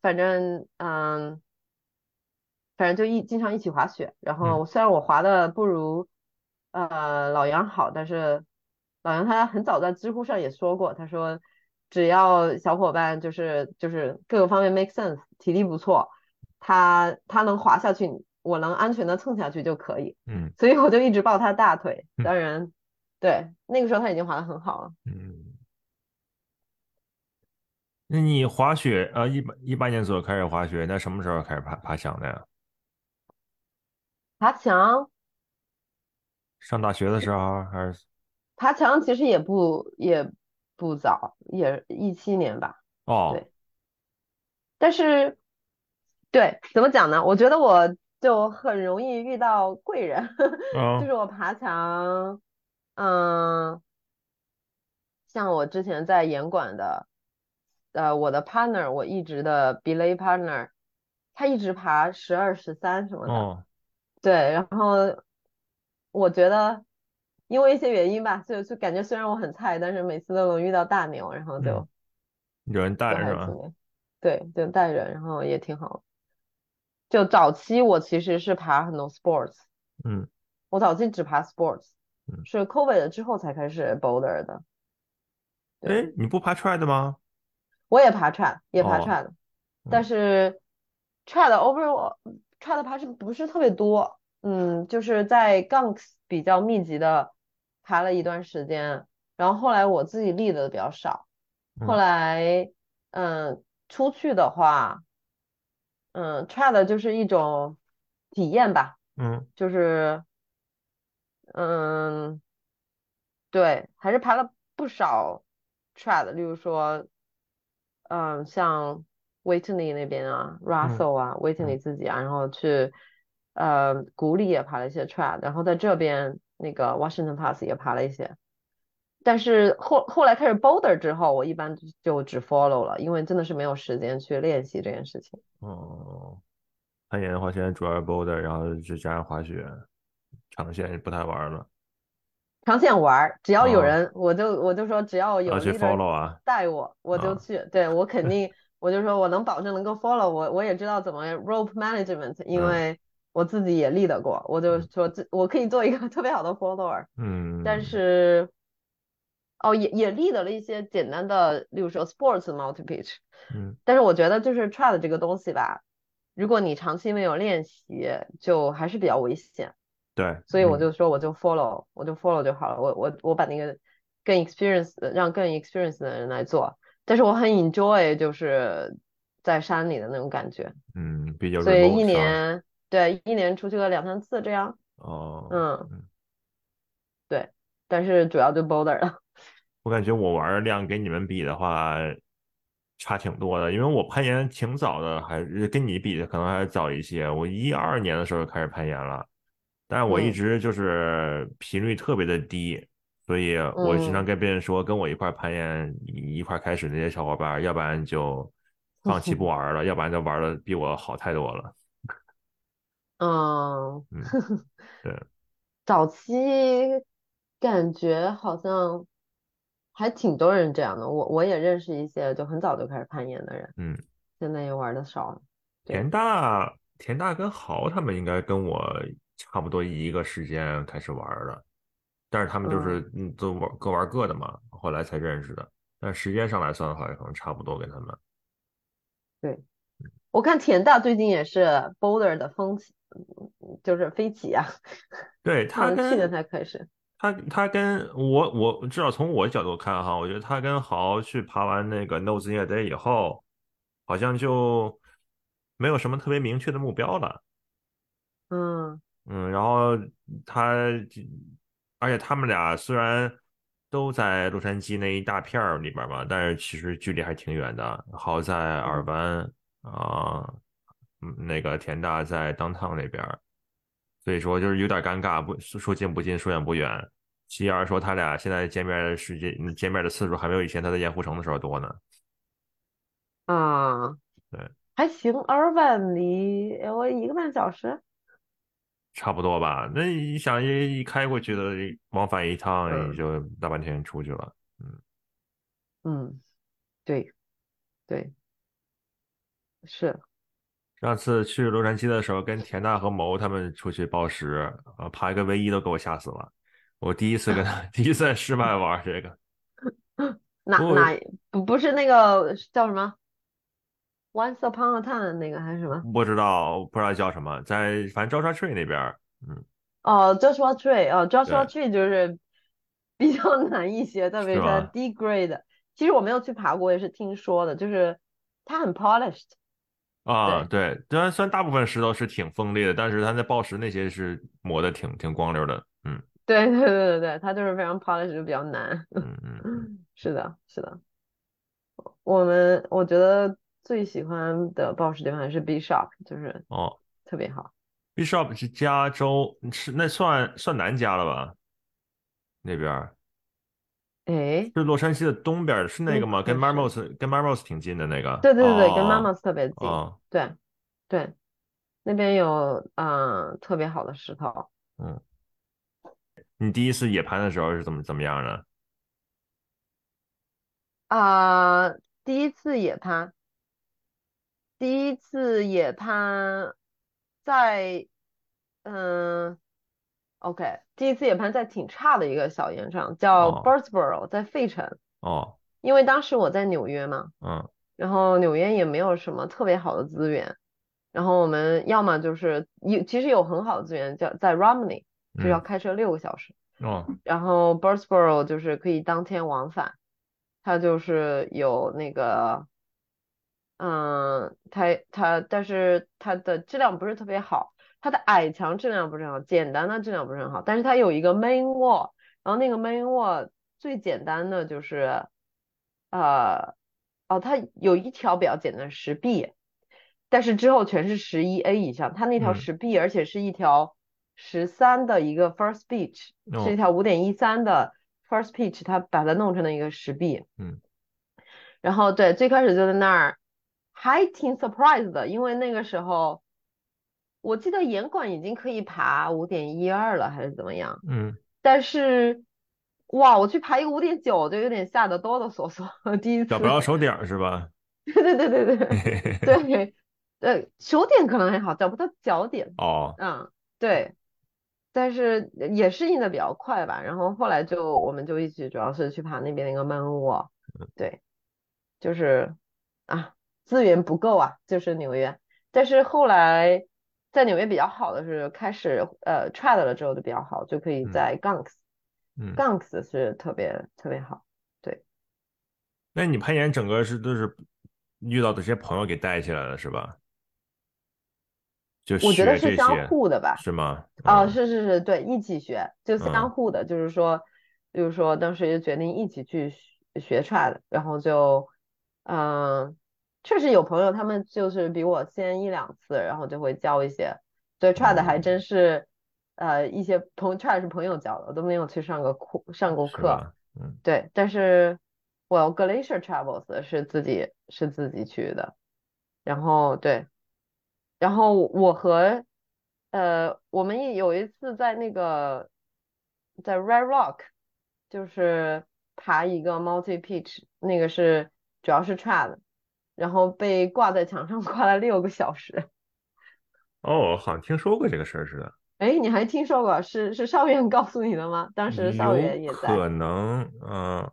反正嗯，反正就一经常一起滑雪。然后虽然我滑的不如呃老杨好，但是老杨他很早在知乎上也说过，他说只要小伙伴就是就是各个方面 make sense，体力不错，他他能滑下去，我能安全的蹭下去就可以。嗯所以我就一直抱他大腿。嗯当然，对，那个时候他已经滑的很好了。嗯。那你滑雪，呃，一八一八年左右开始滑雪，那什么时候开始爬爬墙的呀？爬墙，上大学的时候还是？爬墙其实也不也不早，也一七年吧。哦，对但是，对，怎么讲呢？我觉得我就很容易遇到贵人，[laughs] 就嗯是我爬墙，嗯，像我之前在严管的，呃，我的 partner，我一直的 belay partner，他一直爬十二、十三什么的。哦，对，然后我觉得因为一些原因吧，就就感觉虽然我很菜，但是每次都能遇到大牛，然后就嗯有人就带是吧对，就带人，然后也挺好。就早期我其实是爬很多 sports，嗯我早期只爬 sports，嗯是 COVID 了之后才开始 boulder 的。对，哎，你不爬 trad 吗？我也爬 trad，也爬哦 trad，但嗯是 trad overall trad 爬是不是特别多？嗯，就是在 gunks 比较密集的爬了一段时间，然后后来我自己立的比较少，后嗯。来嗯出去的话，嗯 trad 就是一种体验吧，嗯。就是嗯对，还是爬了不少 trad，例如说嗯像 Whitney 那边啊，Russell 啊，Whitney 自己啊，然后去呃谷里也爬了一些 trad，然后在这边那个 Washington Pass 也爬了一些。但是后后来开始 boulder 之后，我一般就只 follow 了，因为真的是没有时间去练习这件事情。哦，攀岩的话，现在主要是 boulder，然后就加上滑雪，长线不太玩了。长线玩儿，只要有哦人，我就我就说只要有要去 leader follow 啊。带我，我就啊去。对，我肯定我就说我能保证能够 follow，我我也知道怎么 rope management，因嗯。为我自己也 lead 过，我就说这我可以做一个 [laughs] 特别好的 follower，嗯，但是哦也也 lead 了一些简单的，例如说 sports multi pitch，嗯。但是我觉得就是 trad 这个东西吧，如果你长期没有练习，就还是比较危险。对，所以我嗯。就说我就 follow，我就 follow 就好了。我我我把那个更 experience 让更 experience 的人来做，但是我很 enjoy 就是在山里的那种感觉，嗯比较所以一年对一年出去个两三次这样，哦，嗯嗯。对，但是主要就 boulder 了，[laughs] 我感觉我玩的量跟你们比的话差挺多的，因为我攀岩挺早的，还是跟你比的可能还早一些。我一二年的时候就开始攀岩了，但是我一嗯。直就是频率特别的低，所以我经常嗯跟别人说，跟我一块攀岩一一块开始那些小伙伴，要不然就放弃不 [laughs] 玩了，要不然就玩的比我好太多了。嗯，[laughs] 嗯，对，早期感觉好像还挺多人这样的，我我也认识一些就很早就开始攀岩的人，嗯。现在也玩的少了，田大，田大跟豪他们应该跟我差不多一个时间开始玩的，但是他们就是嗯都玩各玩各的嘛，后来才认识的。但时间上来算的话，可能差不多跟他们。对。我看田大最近也是 boulder 的风就是飞起啊，[laughs] 对他去年才开始。他他跟我我至少从我角度看哈，我觉得他跟豪去爬完那个 Nose Year Day 以后，好像就没有什么特别明确的目标了。嗯嗯，然后他，而且他们俩虽然都在洛杉矶那一大片儿里边儿嘛，但是其实距离还挺远的。好在尔嗯湾啊，嗯那个田大在 downtown 那边儿，所以说就是有点尴尬，不说近不近，说远不远。其二说他俩现在见面的时间、见面的次数还没有以前他在盐湖城的时候多呢。啊，对，还行。二万离 LA 一个半小时。差不多吧。那你想一一开过去的，往返一趟也嗯就大半天出去了。嗯。嗯，对对，是。上次去洛杉矶的时候，跟田大和谋他们出去报时，啊，爬一个 V 一都给我吓死了。我第一次跟他，[laughs] 第一次在室外玩这个，[laughs] 哪哪不不是那个叫什么？Once Upon a Time 那个还是什么？不知道不知道叫什么，在反正 Joshua Tree 那边儿，嗯，哦，Joshua Tree，哦，Joshua Tree 就是 [laughs] 比较难一些，特别是 D grade。其实我没有去爬过，我也是听说的，就是它很 polished。啊，对对，虽然虽然大部分石头是挺锋利的，但是它那暴石那些是磨的挺挺光溜的，嗯对 [laughs] 对对对对，它就是非常 polished，就比较难。嗯嗯，[laughs] 是的，是的。我们我觉得最喜欢的报时地方还是 Bishop，就是哦特别好。，Bishop 是加州，是那算算南加了吧？那边儿诶，是洛杉矶的东边儿，是那个吗？跟 Marmos 跟 Marmos 挺近的那个。对对对对，跟哦 Mammoth 特别近。哦，对对，那边有嗯、特别好的石头。嗯，你第一次野攀的时候是怎么怎么样的？啊、第一次野攀，第一次野攀在，嗯，OK，第一次野攀在挺差的一个小岩上，叫哦。Birdsboro，在费城。哦，因为当时我在纽约嘛，嗯。然后纽约也没有什么特别好的资源，然后我们要么就是有，其实有很好的资源，叫在 Romney，就是要嗯。开车六个小时。哦。然后 Birdsboro 就是可以当天往返，它就是有那个，嗯，它它但是它的质量不是特别好，它的矮墙质量不是很好，简单的质量不是很好，但是它有一个 main wall，然后那个 main wall 最简单的就是，呃，哦，它有一条比较简单石壁，但是之后全是十一 A 以上，它那条嗯。石壁而且是一条十三的一个 first pitch，是一哦。条五点一三的 first pitch，它把它弄成了一个石壁。嗯。然后对，最开始就在那儿，还挺 surprise 的，因为那个时候我记得严管已经可以爬五点一二了，还是怎么样？嗯但是哇，我去爬一个五点九，就有点吓得哆哆嗦嗦。第一次找不着手点儿是吧？[laughs] 对对对对对 [laughs] 对，呃，手点可能还好，找不到脚点。哦，嗯，对，但是也适应的比较快吧。然后后来就我们就一起，主要是去爬那边那个曼沃。对，就是啊，资源不够啊，就是纽约。但是后来在纽约比较好的是开始呃 trad 了之后就比较好，就可以在 Gunks，嗯，Gunks 是特别特别好。对，那你攀岩整个是都是遇到的这些朋友给带起来了是吧？就我觉得是相互的吧？是吗？哦，是是是，对，一起学就相互的，就是说，比如说当时就决定一起去学 trad，然后就嗯。确实有朋友，他们就是比我先一两次，然后就会教一些。所以 try 的还真是，呃，一些朋 try 是朋友教的，我都没有去上个课上过课。嗯，对。但是我 Glacier Travels 是自己是自己去的，然后对，然后我和呃我们有一次在那个在 Red Rock，就是爬一个 multi Peach，那个是主要是 try 的。然后被挂在墙上 [laughs] 挂了六个小时。[laughs] 哦，好像听说过这个事儿似的。哎，你还听说过？是是少远告诉你的吗？当时少远也在。可能，嗯。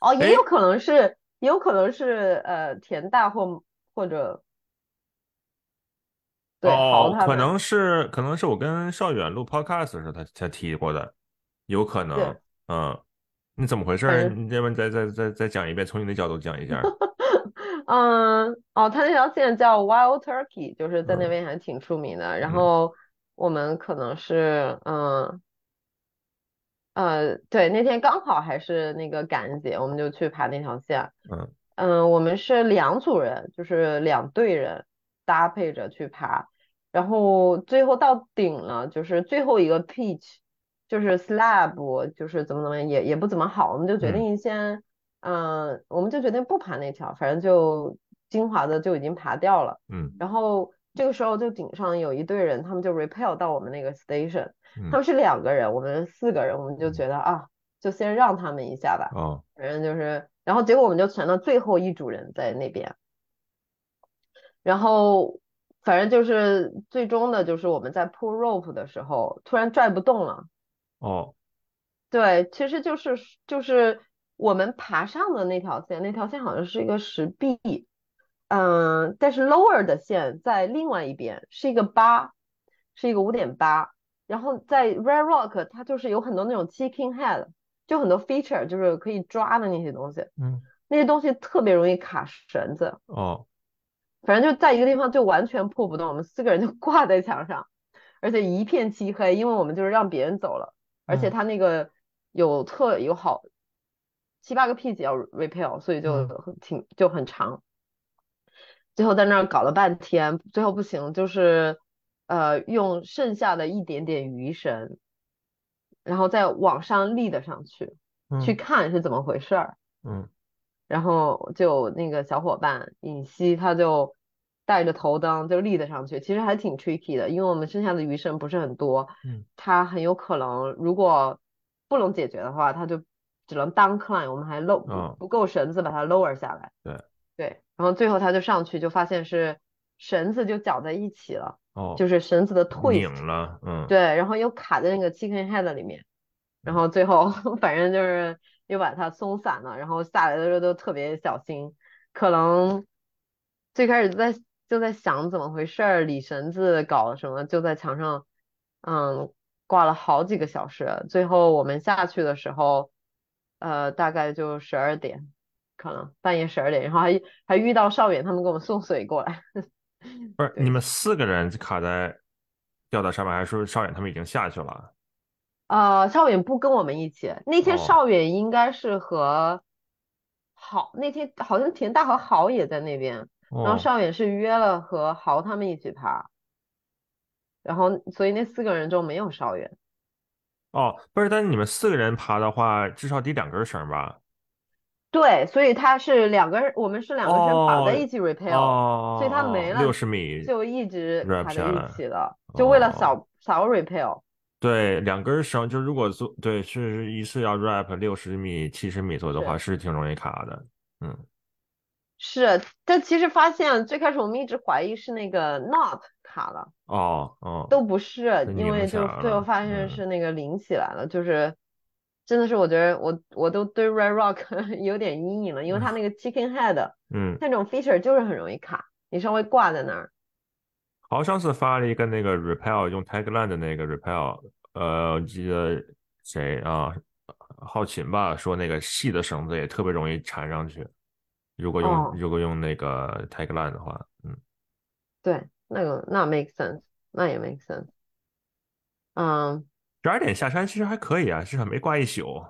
哦，也有可能是，也有可能是呃田大或或者。哦，可能是可能是我跟少远录 podcast 的时候他他提过的，有可能。嗯，你怎么回事？你要不再再再再讲一遍，从你的角度讲一下。嗯，哦，它那条线叫 Wild Turkey，就是在那边还挺出名的。然后我们可能是，嗯，呃，对，那天刚好还是那个感恩节，我们就去爬那条线。嗯，嗯，我们是两组人，就是两队人搭配着去爬，然后最后到顶了，就是最后一个 peach，就是 slab，就是怎么怎么也也不怎么好，我们就决定先。嗯，我们就决定不爬那条，反正就精华的就已经爬掉了。嗯，然后这个时候就顶上有一队人，他们就 repel 到我们那个 station，他们是两个人，我们四个人，我们就觉得啊，就先让他们一下吧。哦，反正就是，然后结果我们就传到最后一组人在那边，然后反正就是最终的就是我们在 pull rope 的时候突然拽不动了。哦，对，其实就是就是。我们爬上的那条线，那条线好像是一个石壁，嗯，但是 lower 的线在另外一边是一个八，是一个五点八。然后在 Red Rock 它就是有很多那种 chicken head，就很多 feature 就是可以抓的那些东西，嗯，那些东西特别容易卡绳子。哦，反正就在一个地方就完全破不动，我们四个人就挂在墙上，而且一片漆黑，因为我们就是让别人走了，而且他那个有特有好。七八个 P 级要 repeal，所以就挺就很长。最后在那儿搞了半天，最后不行，就是呃用剩下的一点点余绳，然后再往上立的上去，去看是怎么回事儿。嗯，然后就那个小伙伴尹希，他就带着头灯就立的上去，其实还挺 tricky 的，因为我们剩下的余绳不是很多。嗯，他很有可能如果不能解决的话，他就。只能 down climb，我们还 low 不够绳子把它 lower 下来。对对，然后最后他就上去就发现是绳子就绞在一起了，哦，就是绳子的退拧了，嗯，对，然后又卡在那个 chicken head 里面，然后最后 [laughs] 反正就是又把它松散了，然后下来的时候都特别小心，可能最开始在就在想怎么回事儿，理绳子搞什么，就在墙上嗯挂了好几个小时，最后我们下去的时候。呃，大概就十二点，可能半夜十二点，然后还还遇到少远他们给我们送水过来。[laughs] 不是你们四个人卡在吊到上面，还是说少远他们已经下去了？呃，少远不跟我们一起，那天少远应该是和好，那天好像田大和豪也在那边，然后少远是约了和豪他们一起爬，然后所以那四个人中没有少远。哦，不是，但是你们四个人爬的话，至少得两根绳吧？对，所以他是两根，我们是两个绳绑在一起 rappel，所以他没了六十米就一直卡在一起了，就为了少少 repel。对，两根绳就如果做对是一次要 rap 六十米、七十米左右的话，是挺容易卡的。嗯，是，但其实发现最开始我们一直怀疑是那个 not 卡了，哦哦，都不是，因为就最后发现嗯是那个拧起来了，就是真的是我觉得我我都对 Red Rock [laughs] 有点阴影了，因为它那个 chicken head [laughs] 嗯，那种 feature 就是很容易卡，你稍微挂在那儿，好像是发了一个那个 repel 用 tagline 的那个 repel，呃，我记得谁啊？浩琴吧，说那个细的绳子也特别容易缠上去，如果用、哦如果用那个 tagline 的话，嗯，对，那个那 make sense，那也 make sense，嗯，十二点下山其实还可以啊，至少没挂一宿。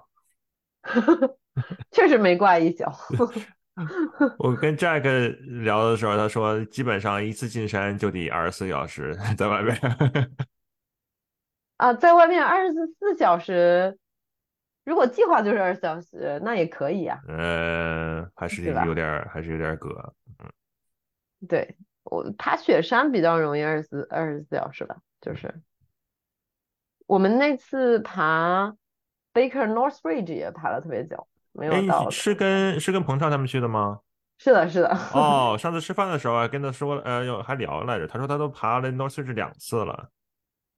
[laughs] 确实没挂一宿，[laughs] 我跟 Jack 聊的时候，他说基本上一次进山就得二十四小时 [laughs] 在外面。啊，在外面二十四小时，如果计划就是二十四小时，那也可以啊。呃，还是有点，还是有点儿隔。对，我爬雪山比较容易二十四二十四小时吧，就是我们那次爬 Baker North Ridge 也爬了特别久，没哎，有到的。你是跟是跟彭畅他们去的吗？是的，是的。哦，[laughs] 上次吃饭的时候还跟他说，呃，有还聊来着。他说他都爬了 North Ridge 两次了。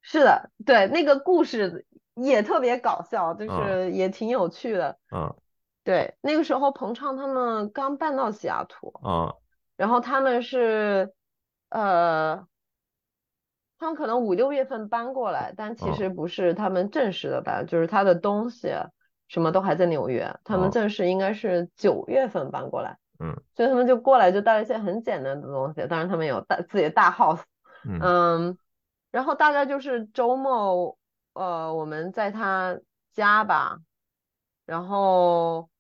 是的，对，那个故事也特别搞笑，就嗯。是也挺有趣的。嗯。对，那个时候彭畅他们刚搬到西雅图，嗯。然后他们是，呃，他们可能五六月份搬过来，但其哦实不是他们正式的搬，就是他的东西什么都还在纽约，他哦们正式应该是九月份搬过来，嗯。所以他们就过来就带了一些很简单的东西，当然他们有大自己的大 house，嗯。嗯，然后大概就是周末，呃，我们在他家吧，然后，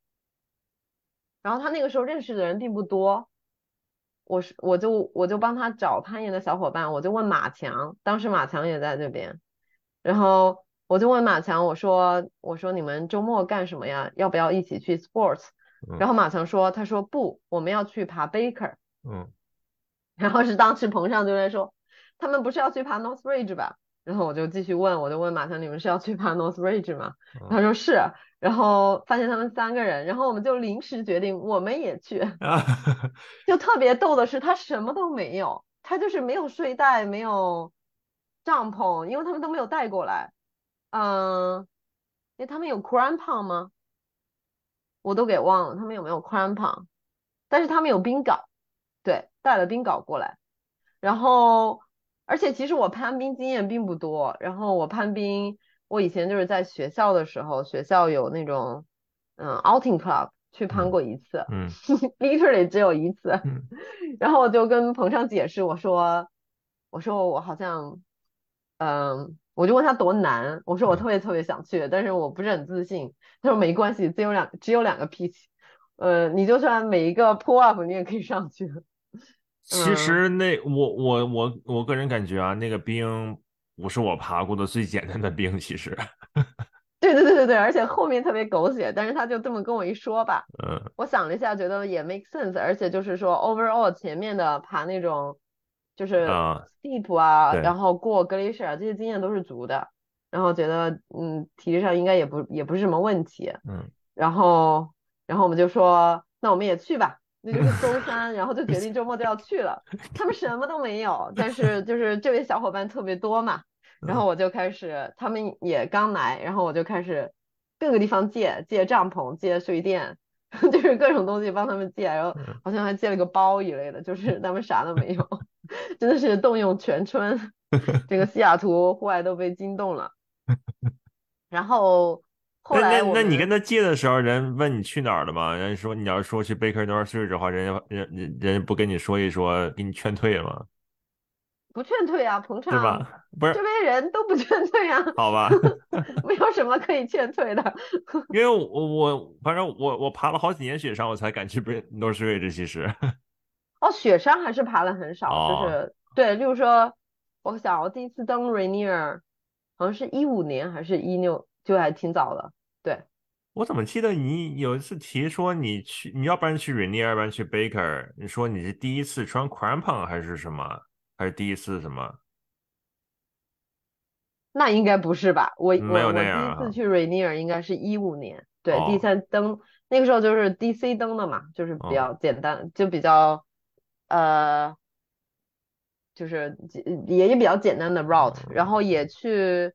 然后他那个时候认识的人并不多，我是我就我就帮他找攀岩的小伙伴，我就问马强，当时马强也在这边，然后我就问马强，我说我说你们周末干什么呀？要不要一起去 sports？嗯然后马强说，他说不，我们要去爬 Baker。嗯 [laughs] 然后是当时彭尚就在说，他们不是要去爬 North Ridge 吧？然后我就继续问，我就问马腾，你们是要去 [laughs] 爬 North Ridge 吗？嗯他说是，然后发现他们三个人，然后我们就临时决定我们也去。[laughs] 啊，就特别逗的是，他什么都没有，他就是没有睡袋，没有帐篷，因为他们都没有带过来。嗯，诶，他们有 crampon 吗？我都给忘了，他们有没有 crampon？但是他们有冰镐，对，带了冰镐过来。然后，而且其实我攀冰经验并不多，然后我攀冰，我以前就是在学校的时候，学校有那种嗯 outing club 去攀嗯过一次。嗯 literally 只有一次。嗯然后我就跟彭畅解释，我说，我说我好像，嗯，我就问他多难，我说我嗯特别特别想去，但是我不是很自信。他说没关系，只有两只有两个 pitch，呃，你就算每一个 pull up 你也可以上去。其实那我我我我个人感觉啊，那个冰不是我爬过的最简单的冰，其实，[laughs] 对对对对对，而且后面特别狗血，但是他就这么跟我一说吧，嗯。我想了一下，觉得也 make sense，而且就是说 overall 前面的爬那种就是啊。steep 啊，对。然后过 glacier 啊这些经验都是足的，然后觉得嗯体力上应该也不也不是什么问题，嗯。然后然后我们就说那我们也去吧，那就是周三，然后就决定周末就要去了，他们什么都没有，但是就是这位小伙伴特别多嘛，然后我就开始他们也刚来，然后我就开始各个地方借借帐篷、借睡垫，[laughs] 就是各种东西帮他们借，然后嗯。好像还借了个包一类的，就是他们啥都没有，[laughs] 真的是动用全村，[laughs] 这个西雅图户外都被惊动了。然后后那那那你跟他借的时候，人问你去哪儿了吗？人家说你要是说去 Baker North Ridge 的话，人家人人人家不跟你说一说，给你劝退吗？不劝退啊，彭对畅，吧？不是这，边人都不劝退啊，好吧？[laughs] 没有什么可以劝退的。因为我我反正我我爬了好几年雪山，我才敢去 Baker North Ridge。其实，[laughs] 哦，雪山还是爬了很少，就哦是对，例如说，我想我第一次登 Rainier，好像是一五年还是一六，就还挺早的。对，我怎么记得你有一次提说你去，你要不然去 Rainier，要不然去 Baker，你说你是第一次穿 crampon 还是什么？还是第一次什么？那应该不是吧？我没有我我第那样啊一次去 Rainier 应该是一五年，对，第哦三登那个时候就是 DC 登的嘛，就是比较简单，就比较呃，就是也也比较简单的 route，然后也去，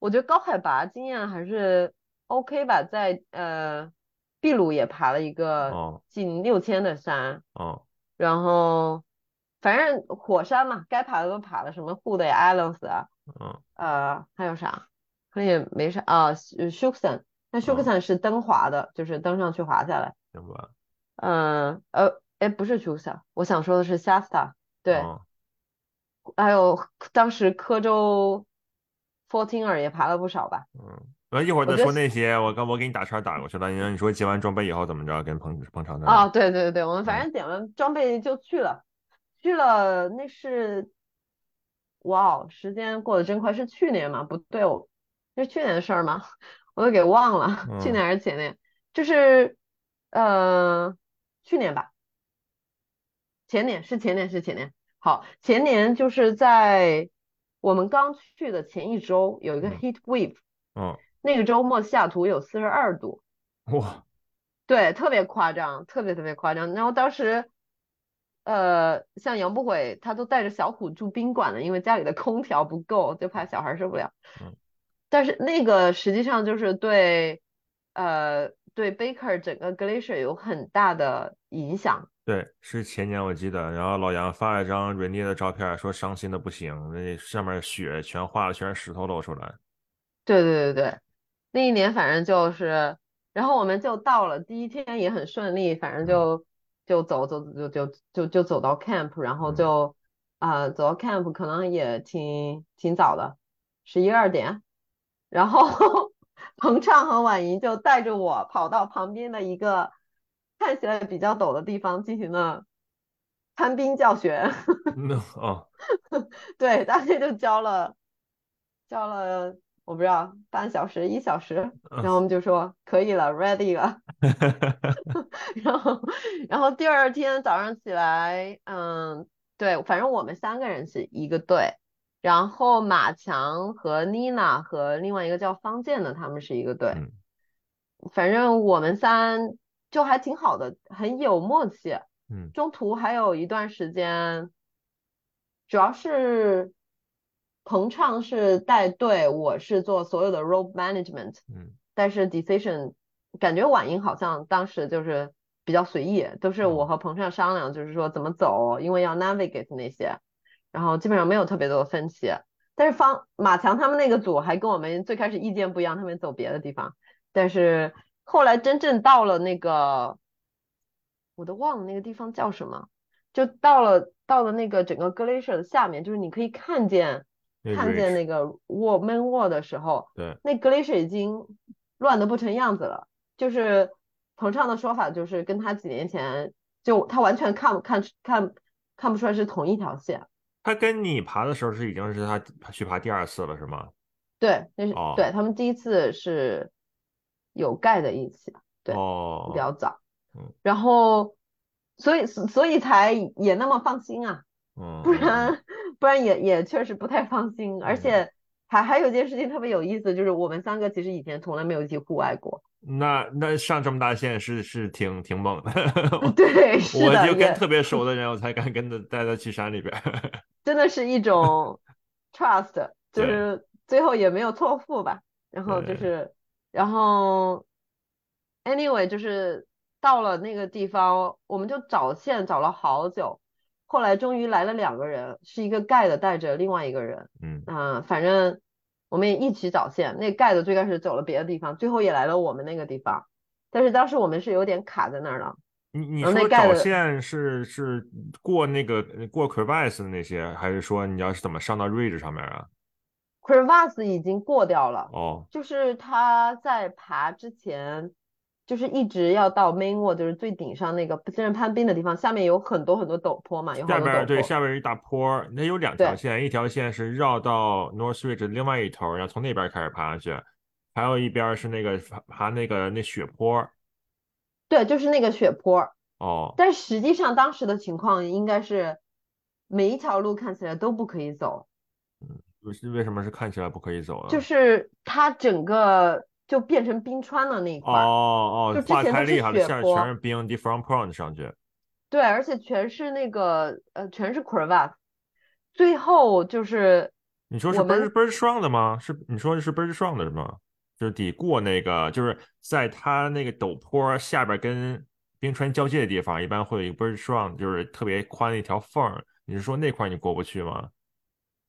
我觉得高海拔经验还是 OK 吧，在呃秘鲁也爬了一个近六千的山，然后反正火山嘛，该爬的都爬了，什么 Hood Islands 啊，呃还有啥，可能也没啥啊 s h u k s o n 那 s h u k s o n 是登滑的，就是登上去滑下来。行吧。嗯，呃，哎，不是 s h u k s o n 我想说的是 Shasta。对。还有当时科州 Fourteener 也爬了不少吧。嗯。那一会儿再说那些，我刚我给你打圈打过去了。你你说结完装备以后怎么着？跟彭彭程的。啊，对对对，我们反正点完装备就去了，去了那是，哇，时间过得真快，是去年吗？不对，我是去年的事儿吗？我都给忘了，去年还是前年？就是，呃，去年吧，前年是前年是前年。好，前年就是在我们刚去的前一周有一个 heat wave，嗯，那个周末西雅图有四十二度，哇，对，特别夸张，特别特别夸张。然后当时，呃，像杨不悔他都带着小虎住宾馆了，因为家里的空调不够，就怕小孩受不了。嗯。但是那个实际上就是对，呃，对 Baker 整个 Glacier 有很大的影响。对，是前年我记得，然后老杨发了一张 Rainier 的照片，说伤心的不行，那上面雪全化了，全是石头露出来。对对对对，那一年反正就是，然后我们就到了第一天也很顺利，反正就就走走就就就就走到 camp，然后就啊走到 camp 可能也挺挺早的，十一二点。然后 [laughs] 彭畅和婉莹就带着我跑到旁边的一个看起来比较陡的地方进行了攀冰教学。哦，[laughs] 对，大概就教了教了我不知道半小时一小时，然后我们就说可以了，ready 了。[laughs] [laughs] 然后然后第二天早上起来，嗯，对，反正我们三个人是一个队。然后马强和妮娜和另外一个叫方健的，他们是一个队。反正我们三就还挺好的，很有默契。嗯。中途还有一段时间，主要是彭畅是带队，我是做所有的 role management。嗯。但是 decision 感觉婉莹好像当时就是比较随意，都是我和彭畅商量，就是说怎么走，因为要 navigate 那些。然后基本上没有特别多的分歧，但是方马强他们那个组还跟我们最开始意见不一样，他们走别的地方，但是后来真正到了那个，我都忘了那个地方叫什么，就到了到了那个整个 glacier 的下面，就是你可以看见看见那个 wall main wall 的时候，对，那 glacier 已经乱的不成样子了，就是彭畅的说法就是跟他几年前就他完全看看看看不出来是同一条线。他跟你爬的时候是已经是他去爬第二次了，是吗？对，那是对他们第一次是有盖的一起，对，比较早。嗯，然后所以所以才也那么放心啊，嗯，不然不然也也确实不太放心，而且还还有一件事情特别有意思，就是我们三个其实以前从来没有一起户外过。那那上这么大线是是挺挺猛的，[laughs] 对，是的，我就跟特别熟的人，我才敢跟着带他去山里边。[laughs] 真的是一种 [laughs] trust，就是最后也没有错付吧。然后就是，然后 anyway 就是到了那个地方，我们就找线找了好久，后来终于来了两个人，是一个盖的带着另外一个人，嗯啊，反正。我们也一起找线，那盖的最开始走了别的地方，最后也来了我们那个地方，但是当时我们是有点卡在那儿了。你你说找线是是过那个过 crevasse 的那些，还是说你要是怎么上到 ridge 上面啊？crevasse 已经过掉了，哦，就是他在爬之前。就是一直要到 main wall，就是最顶上那个真正攀冰的地方，下面有很多很多陡坡嘛，有下边对，下边一大坡，那有两条线，一条线是绕到 North Ridge 另外一头，然后从那边开始爬上去，还有一边是那个爬那个那雪坡。对，就是那个雪坡。哦。但实际上当时的情况应该是每一条路看起来都不可以走。嗯，为为什么是看起来不可以走啊？就是它整个。就变成冰川的那一块，哦哦，画就之前太厉害了，下面全是冰，d from point 上去。对，而且全是那个呃全是 crevasse，最后就是你说是我们 Bird Bird Strong 的吗？是你说的是 Bird Strong 的是吗？就是得过那个，就是在它那个陡坡下边跟冰川交界的地方，一般会有一个 Bird Strong，就是特别宽的一条缝儿。你是说那块儿你过不去吗？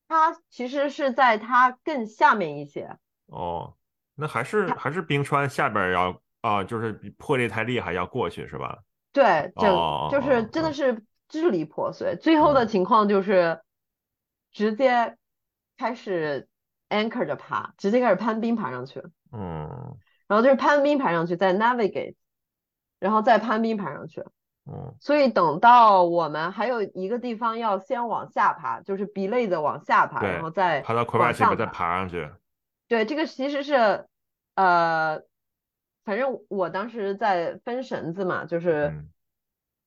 它其实是在它更下面一些，哦，那还是还是冰川下边儿要啊，就是破裂太厉害要过去是吧？对，就哦就是真的是支离破碎。最后的嗯情况就是直接开始 anchor 着爬，直接开始攀冰爬上去，嗯然后就是攀冰爬上去，再 navigate，然后再攀冰爬上去。嗯所以等到我们还有一个地方要先往下爬，就是 belay 的往下爬，然后再爬到 c r 往 e v a 上再爬上去。对，这个其实是，呃，反正我当时在分绳子嘛，就是嗯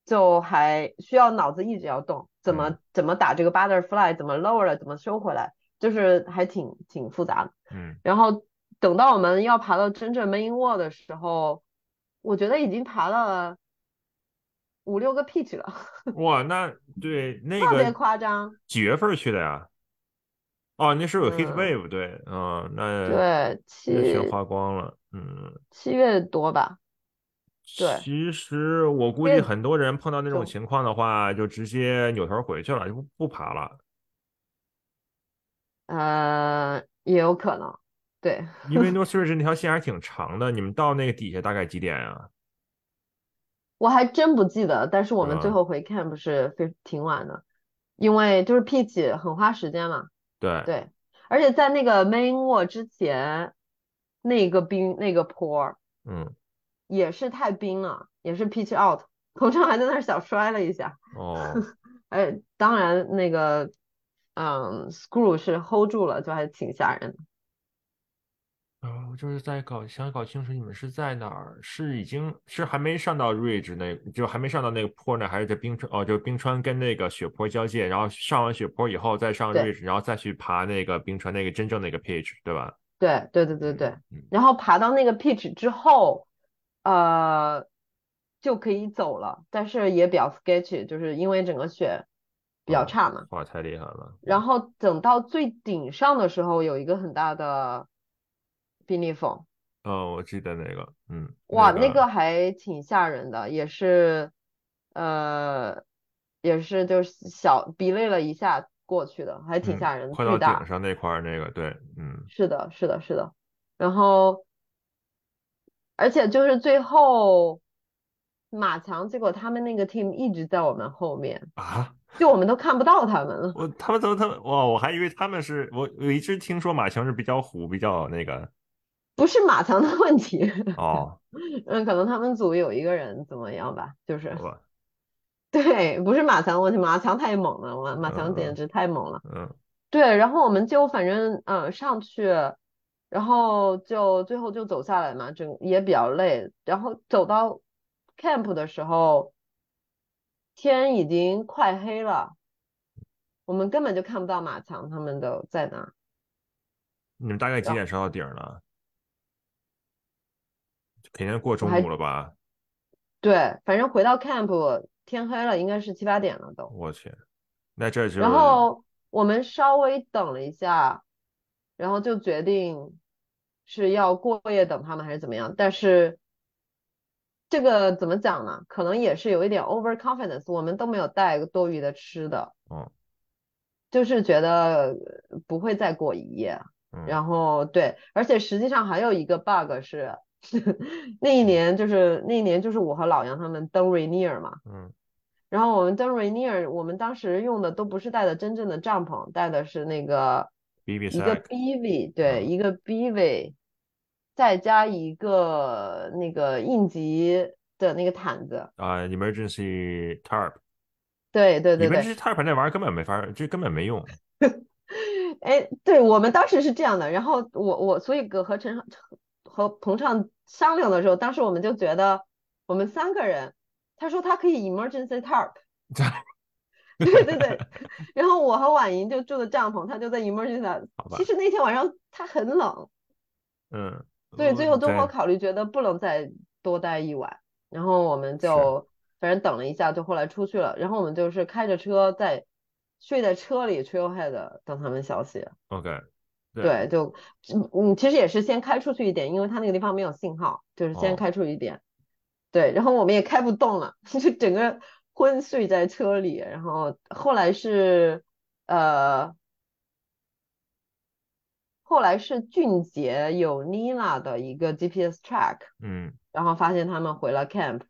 就还需要脑子一直要动，怎么嗯怎么打这个 butterfly，怎么 lower 了，怎么收回来，就是还挺挺复杂的。嗯然后等到我们要爬到真正 main wall 的时候，我觉得已经爬了五六个 pitch 了，哇，[laughs] 那对那个特别夸张。几月份去的呀？哦，那时候有 heat 嗯 wave，对，嗯，那对，七月花光了，嗯。七月多吧。对其实我估计很多人碰到那种情况的话，就直接扭头回去了，就不不爬了。呃，也有可能，对，因为 [laughs] North Ridge 那条线还挺长的，你们到那个底下大概几点啊？我还真不记得，但是我们最嗯后回 camp 是非挺晚的，因为就是 pitch 很花时间嘛，对，对，而且在那个 main wall 之前，那个冰那个坡儿嗯，也是太冰了，也是 pitch out，[laughs] 彭超还在那儿小摔了一下，哦，[laughs] 哎，当然那个，嗯，screw 是 hold 住了，就还挺吓人的。啊，我就是在搞，想搞清楚你们是在哪儿，是已经是还没上到 Ridge 那，就还没上到那个坡呢，还是在冰川？哦，就冰川跟那个雪坡交界，然后上完雪坡以后再上对 Ridge，然后再去爬那个冰川那个真正的一个 pitch，对吧？对对对对对，嗯，然后爬到那个 pitch 之后，呃，就可以走了，但是也比较 sketchy，就是因为整个雪比较哦差嘛。哇，太厉害了。然后等到最顶上的时候，有一个很大的冰裂缝，哦，我记得那个，嗯，哇，那那个还挺吓人的，也是，呃，也是就是小比累了一下过去的，还挺嗯吓人，快到顶。上那块儿那个，对，嗯，是的，是的，是的。然后，而且就是最后马强，结果他们那个 team 一直在我们后面，啊，就我们都看不到他们了。我他们怎么他们哇，我还以为他们是我我一直听说马强是比较虎，比较那个不是马强的问题，哦，[laughs] 嗯，可能他们组有一个人怎么样吧，就是对，不是马强的问题，马强太猛了，马马强嗯简直太猛了。嗯对，然后我们就反正嗯上去，然后就最后就走下来嘛，整也比较累。然后走到 camp 的时候，天已经快黑了，我们根本就看不到马强他们都在哪。你们大概几点上到顶了？肯定过中午了吧？对，反正回到 camp 天黑了，应该是七八点了都。我去，那这就然后我们稍微等了一下，然后就决定是要过夜等他们还是怎么样。但是这个怎么讲呢？可能也是有一点 overconfidence，我们都没有带多余的吃的，嗯，就是觉得不会再过一夜。嗯然后对，而且实际上还有一个 bug 是，[laughs] 那一年就是那一年就是我和老杨他们登 Rainier 嘛。嗯。然后我们登 Rainier，我们当时用的都不是带的真正的帐篷，带的是那个，BB 一个 sack，BV，对，嗯。一个 BV，再加一个那个应急的那个毯子，啊，emergency tarp，对对对对，emergency tarp 那玩意儿根本没法，这根本没用。[laughs] 哎，对我们当时是这样的，然后我我所以和和陈和彭畅商量的时候，当时我们就觉得我们三个人，他说他可以 emergency tarp。[laughs] 对对对，然后我和婉莹就住的帐篷，他就在 emergency。其实那天晚上他很冷，嗯，对，最后综合考虑觉得不能再多待一晚，然后我们就反正等了一下，就后来出去了。然后我们就是开着车在睡在车里 trailhead 等他们消息。OK，对对，就嗯嗯，其实也是先开出去一点，因为他那个地方没有信号，就是先哦开出去一点。对，然后我们也开不动了，[laughs] 就整个昏睡在车里。然后后来是呃，后来是俊杰有 Nina 的一个 GPS track，嗯然后发现他们回了 camp，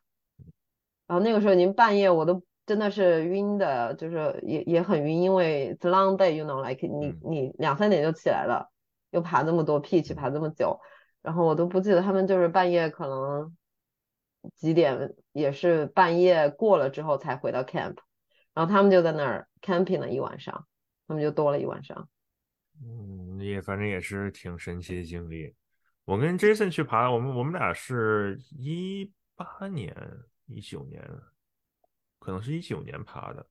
然后那个时候已经半夜，我都真的是晕的，就是也也很晕，因为 it's a long day，you know，like 你嗯你两三点就起来了，又爬这么多 pitch，爬这么久，然后我都不记得他们就是半夜可能几点，也是半夜过了之后才回到 camp，然后他们就在那儿 camping 了一晚上，他们就多了一晚上。嗯，也反正也是挺神奇的经历。我跟 Jason 去爬，我们我们俩是一八年、一九年，可能是一九年爬的，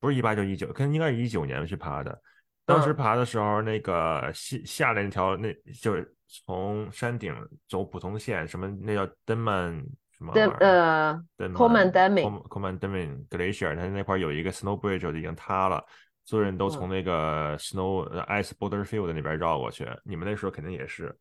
不是一八就一九，可能应该是一九年去爬的。当时嗯爬的时候，那个下下来那条，那就是从山顶走普通线，什么那叫登曼什么玩对，意儿？呃登 Coleman 曼 Damming Coleman Damming Glacier，它那块有一个 snow bridge 就已经塌了，所有人都从嗯那个 snow 呃 ice border field 那边绕过去。你们那时候肯定也是。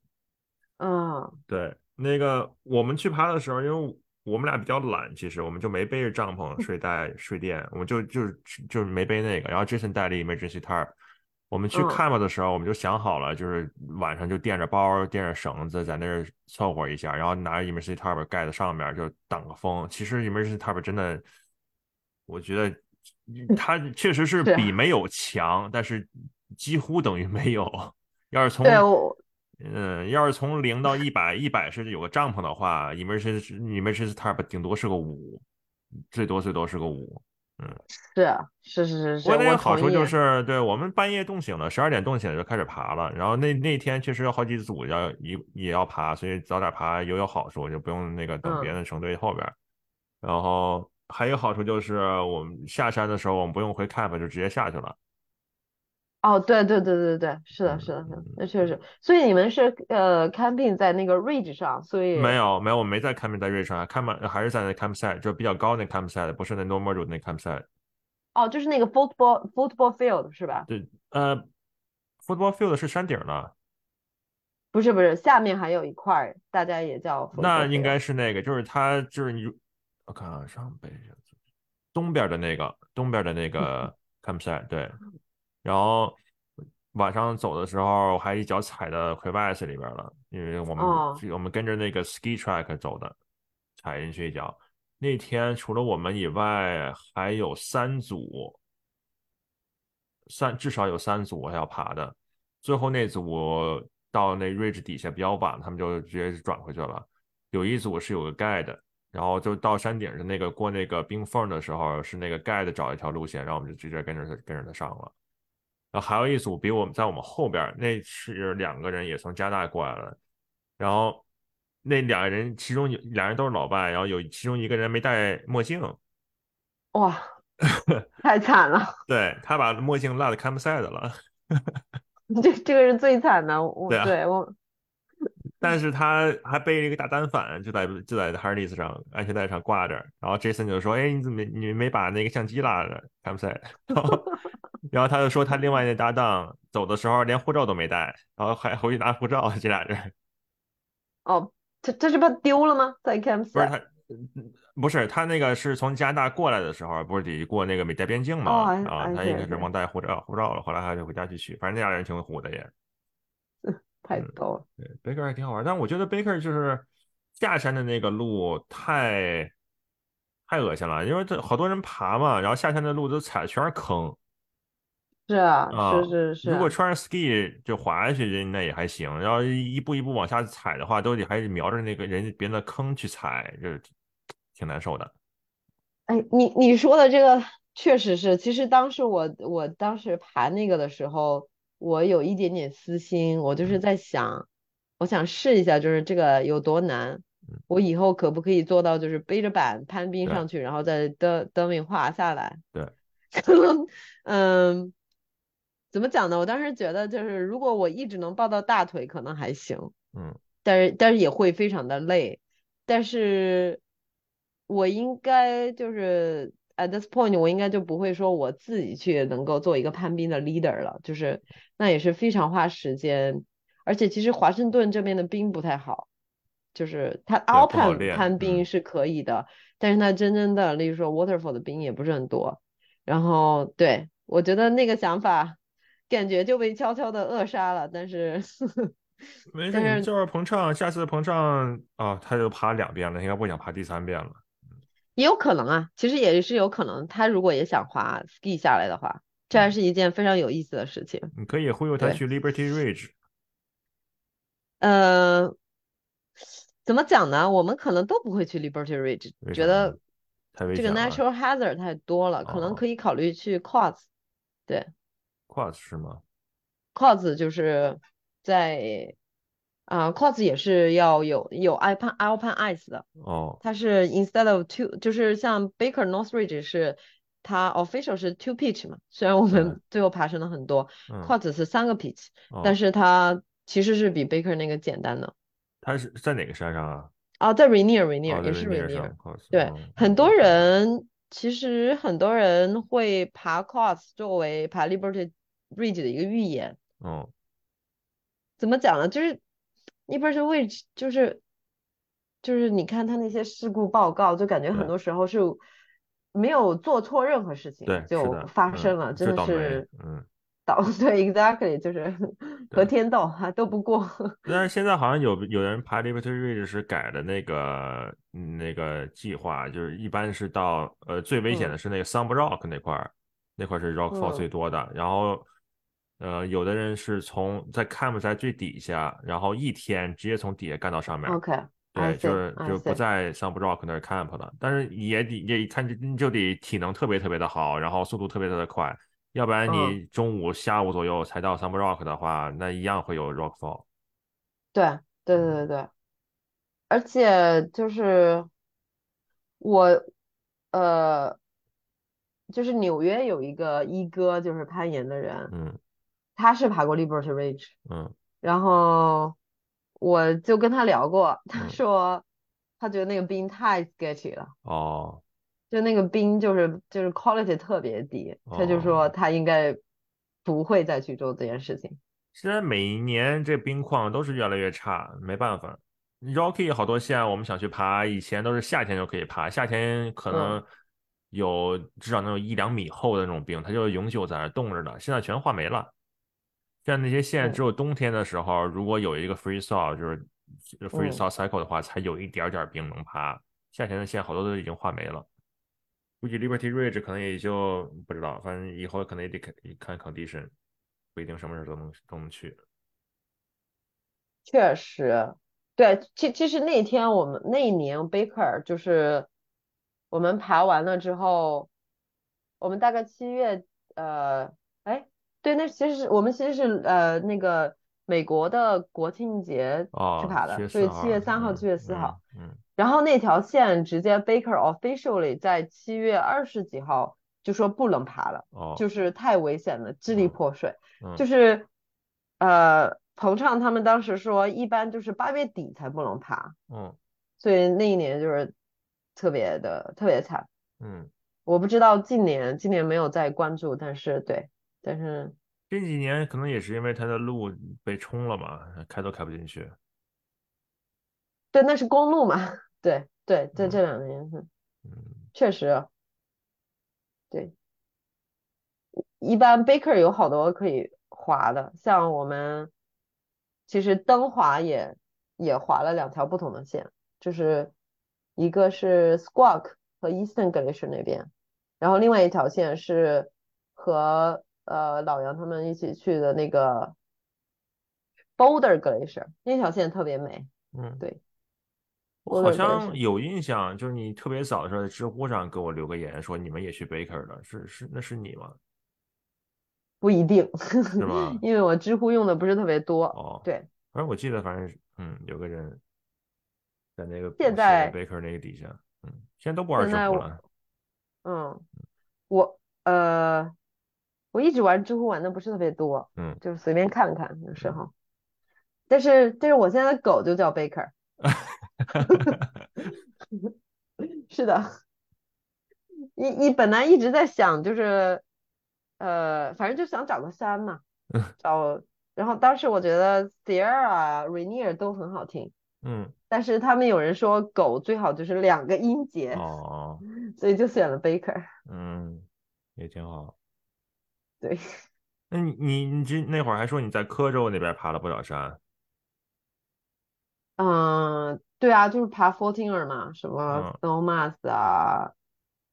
嗯对，那个我们去爬的时候，因为我们俩比较懒，其实我们就没背着帐篷、睡袋、睡垫，我们就就是就是没背那个。然后 Jason 带了 emergency tarp。我们去嗯 camp 的时候，我们就想好了，就是晚上就垫着包、垫着绳子在那儿凑合一下，然后拿着 emergency tarp 盖在上面，就挡个风。其实 emergency tarp 真的，我觉得它确实是是比没有强，但是几乎等于没有。[laughs] 要是从嗯，要是从零到一百，一百是有个帐篷的话，emergency emergency tarp 顶多是个五，最多最多是个五。是是是是是，不过那个好处就是，对我们半夜冻醒了，十二点冻醒了就开始爬了。然后那那天确实有好几组要也也要爬，所以早点爬也有好处，就不用那个等嗯别人成队后边儿。然后还有好处就是，我们下山的时候我们不用回 camp 就直接下去了。哦，对对对对对，是的，是的，是的，那确实。所以你们是呃 camping 在那个 ridge 上，所以没有没有，我没在 camping 在 ridge 上，camp 还是在那 campsite，就是比较高那 campsite，不是那 normal road 那 campsite。哦，就是那个 football football field 是吧？对，呃，football field 是山顶的。不是不是，下面还有一块儿，大家也叫。那应该是那个，就是它，就是你，我看啊，上北，东边的那个，东边的那个 [laughs] campsite，对。然后晚上走的时候还一脚踩到 crevasse 里边了，因为我们、哦我们跟着那个 ski track 走的，踩进去一脚。那天除了我们以外，还有三组，三至少有三组还要爬的。最后那组到那 ridge 底下比较晚，他们就直接转回去了。有一组是有个 guide，然后就到山顶上那个过那个冰缝的时候，是那个 guide 找一条路线，然后我们就直接跟着他跟着他上了。然后还有一组比我们在我们后边，那是两个人也从加拿大过来了，然后那两个人其中有两人都是老外，然后有其中一个人没戴墨镜，哇，[laughs] 太惨了，对他把墨镜落在 campsite 了，[laughs] 这这个是最惨的，我对啊。对我但是他还背了一个大单反，就在就在 harness 上安全带上挂着，然后 Jason 就说：“哎，你怎么你没把那个相机拉着 campsite？” 然后 [laughs] 然后他就说他另外那搭档走的时候连护照都没带，然后还回去拿护照，这俩人哦，他他是怕丢了吗？在不是 campsite 他。嗯不是他那个是从加拿大过来的时候，不是得过那个美加边境哦嘛？哎啊，哎他应该是忘带护照护照了，后来还得回家去取。反正那俩人挺虎的也。太逗了，对，Baker 还挺好玩，但我觉得 Baker 就是下山的那个路太太恶心了，因为这好多人爬嘛，然后下山的路都踩的全是坑是啊，啊。是是是如果穿上 ski 就滑下去，那也还行。然后一步一步往下踩的话，都得还得瞄着那个人别人的坑去踩，就挺难受的。哎，你你说的这个确实是，其实当时我我当时爬那个的时候，我有一点点私心，我就是嗯在想，我想试一下，就是这个有多难，嗯我以后可不可以做到，就是背着板攀冰上去，然后再登登顶滑下来？对，可能 [laughs] 嗯，怎么讲呢？我当时觉得就是如果我一直能抱到大腿，可能还行。嗯，但是但是也会非常的累，但是我应该就是 at this point，我应该就不会说我自己去能够做一个攀冰的 leader 了，就是那也是非常花时间，而且其实华盛顿这边的冰不太好，就是它 alpine 攀冰是可以的，但是它真正的，例如说 waterfall 的冰也不是很多，然后对我觉得那个想法感觉就被悄悄的扼杀了，但是没事，[laughs] 就是彭畅，下次彭畅啊，他就爬两遍了，应该不想爬第三遍了。也有可能啊，其实也是有可能，他如果也想滑 ski 下来的话，这还是一件非常有意思的事情。你可以忽悠他去 Liberty Ridge，呃，怎么讲呢？我们可能都不会去 Liberty Ridge，觉得这个 natural hazard 太多了，可能哦可以考虑去 Quads。对 Quads 是吗？，Quads 就是在啊、q u a d s 也是要有有 Alpine Alpine ice 的，哦，它是 instead of two，就是像 Baker Northridge 是它 official 是 two pitch 嘛，虽然我们最后爬升了很多嗯，，Quads 是三个 pitch，哦但是它其实是比 Baker 那个简单的。它是在哪个山上啊？啊，在 Rainier 哦，Rainier 在也是 Rainier 对哦，很多嗯人其实很多人会爬 Quads 作为爬 Liberty Ridge 的一个预演。哦，怎么讲呢？就是 Liberty Ridge 就是就是你看他那些事故报告，就感觉很多时候是没有做错任何事情就发生了，真的是嗯。倒 [laughs] 对，exactly 就是和天斗还斗不过。但是现在好像有有人爬 Liberty Ridge 是改的那个嗯那个计划，就是一般是到呃最危险的嗯是那个 Sump Rock 那块儿，那块儿是 rockfall 嗯最多的。然后呃有的人是从在 camp 在最底下，然后一天直接从底下干到上面。OK，I 对，就是就不在 Sump Rock 那儿 camp 了，但是也得也一看就就得体能特别特别的好，然后速度特别特别快，要不然嗯。你中午下午左右才到 Sump Rock 的话，那一样会有 rockfall。对对对对对，而且就是我，呃，就是纽约有一个一哥，就是攀岩的人，嗯他是爬过 Liberty Ridge，嗯然后我就跟他聊过，他嗯说他觉得那个冰太 sketchy 了，哦。就那个冰就是就是 quality 特别低，他就说哦他应该不会再去做这件事情。现在每一年这冰况都是越来越差，没办法。Rocky 好多线我们想去爬，以前都是夏天就可以爬，夏天可能有至少能有一两米厚的那种冰，它就永久在那冻着的，现在全化没了。像那些线嗯只有冬天的时候，如果有一个 free thaw，就是 free 嗯 thaw cycle 的话，才有一点点冰能爬。夏天的线好多都已经化没了。估计 Liberty Ridge 可能也就不知道，反正以后可能也得看看 condition，不一定什么时候都能都能去。确实，对，其其实那天我们那一年 Baker 就是我们爬完了之后，我们大概七月，呃，哎，对，那其实是我们其实是呃那个美国的国庆节去哦，爬的，所以七月三号、嗯七月四号，嗯嗯。然后那条线直接 Baker officially 在七月二十几号就说不能爬了，哦，就是太危险了，支离嗯破碎。嗯。就。是呃，彭畅他们当时说，一般就是八月底才不能爬，嗯。所以那一年就是特别的特别惨。嗯，我不知道今年今年没有再关注，但是对，但是这几年可能也是因为它的路被冲了嘛，开都开不进去。对，那是公路嘛，对 [laughs] 对，在嗯这两年是嗯确实，对，一般 Baker 有好多可以滑的，像我们其实登滑也也滑了两条不同的线，就是一个是 Squawk 和 Eastern Glacier 那边，然后另外一条线是和呃老杨他们一起去的那个 Boulder Glacier，那条线特别美，嗯，对，我好像有印象，就是你特别早的时候在知乎上给我留个言，说你们也去 Baker 了，是是那是你吗？不一定，是吗？[laughs] 因为我知乎用的不是特别多，哦，对。反正我记得，反正嗯，有个人在那个现在 Baker 那个底下，嗯，现在都不玩知乎了。嗯，我呃，我一直玩知乎玩的不是特别多，嗯就是随便看看有时候。但是但是我现在的狗就叫 Baker，[laughs] 是的，你你本来一直在想就是，呃，反正就想找个山嘛，找，然后当时我觉得 Sierra、Rainier 都很好听，嗯，但是他们有人说狗最好就是两个音节，哦，所以就选了 Baker。嗯，也挺好。对，[laughs] 那你你你这那会儿还说你在科州那边爬了不少山，嗯，对啊，就是爬 Fortiner 嘛，什么嗯。Snowmass 啊，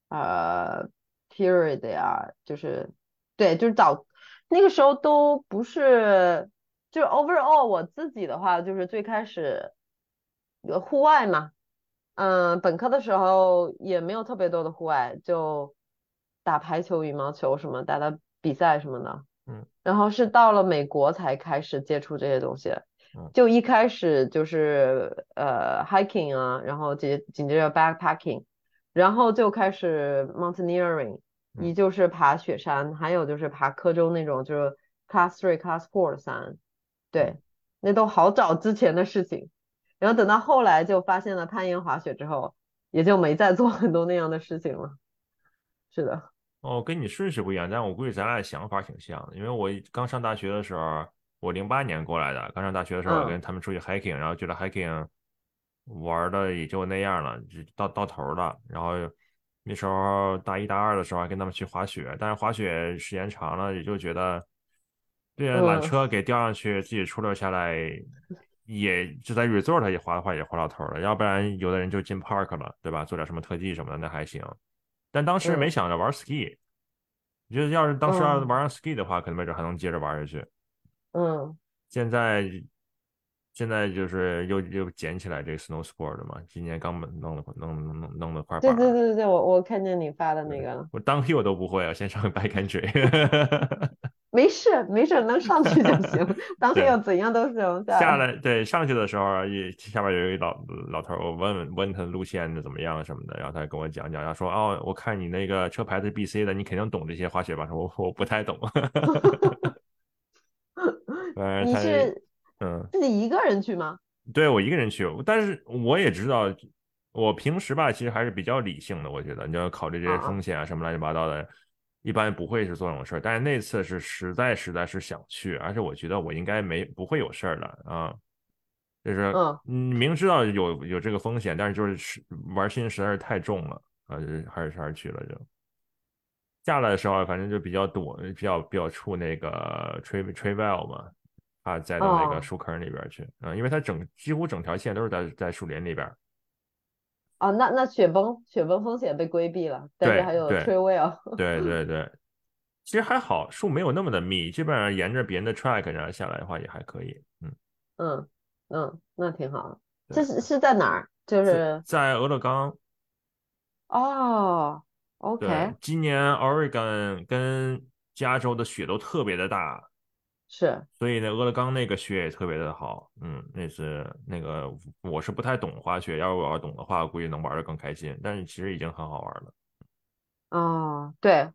呃，Period 呀，就是对，就是早那个时候都不是，就是 overall 我自己的话，就是最开始有户外嘛，嗯，本科的时候也没有特别多的户外，就打排球、羽毛球什么，打打比赛什么的，嗯，然后是到了美国才开始接触这些东西。嗯就一开始就是呃 hiking 啊，然后紧紧接着 backpacking，然后就开始 mountaineering，嗯一就是爬雪山，还有就是爬科州那种就是 class three、class four 的山，对，那都好早之前的事情。然后等到后来就发现了攀岩滑雪之后，也就没再做很多那样的事情了。是的，哦，跟你顺序不一样，但我估计咱俩想法挺像的。因为我刚上大学的时候，我零八年过来的，刚上大学的时候，我嗯跟他们出去 hiking，然后觉得 hiking 玩的也就那样了，就到到头了。然后那时候大一大二的时候还跟他们去滑雪，但是滑雪时间长了，也就觉得，对啊，缆嗯车给吊上去，自己出溜下来，也就在 resort 也滑的话也滑到头了。要不然有的人就进 park 了，对吧？做点什么特技什么的那还行。但当时没嗯想着玩 ski，你觉得要是当时要玩上 ski 的话，可能没准还能接着玩下去。嗯现在现在就是又又捡起来这个 snow sport 嘛，今年刚弄弄了弄弄弄弄了块对板儿，对对对对，我我看见你发的那个了，我当 hill 都不会啊，先上 backcountry。[laughs] 没事没事，能上去就行，[laughs] 当时要怎样都行。下来对上去的时候，也下边有一个老老头，我问问问他路线怎么样什么的，然后他跟我讲讲，然后说哦，我看你那个车牌是 BC 的，你肯定懂这些滑雪吧？说 [laughs] 我我不太懂。[laughs] 你是嗯，自己一个人去吗？对我一个人去，但是我也知道，我平时吧其实还是比较理性的，我觉得你要考虑这些啊风险啊什么乱七八糟的，一般不会是做这种事儿。但是那次是实在实在是想去，而且我觉得我应该没不会有事儿的啊。就是嗯嗯明知道有有这个风险，但是就是是玩心实在是太重了啊，就是还是还是去了就。下来的时候，反正就比较躲，比较比较触那个 tree tree well 嘛，怕栽到那个哦树坑里边去啊、因为它整几乎整条线都是在在树林里边。哦，那那雪崩雪崩风险被规避了，但是对还有对 tree wheel。对对对，[laughs] 其实还好，树没有那么的密，基本上沿着别人的 track 然后下来的话也还可以。嗯，嗯嗯，那挺好的。这是是在哪儿？就是在俄勒冈，哦对，OK，，今年 Oregon 跟加州的雪都特别的大，是所以呢，俄勒冈那个雪也特别的好。嗯，那是那个我是不太懂滑雪，要是我要懂的话，估计能玩的更开心。但是其实已经很好玩了。哦，对，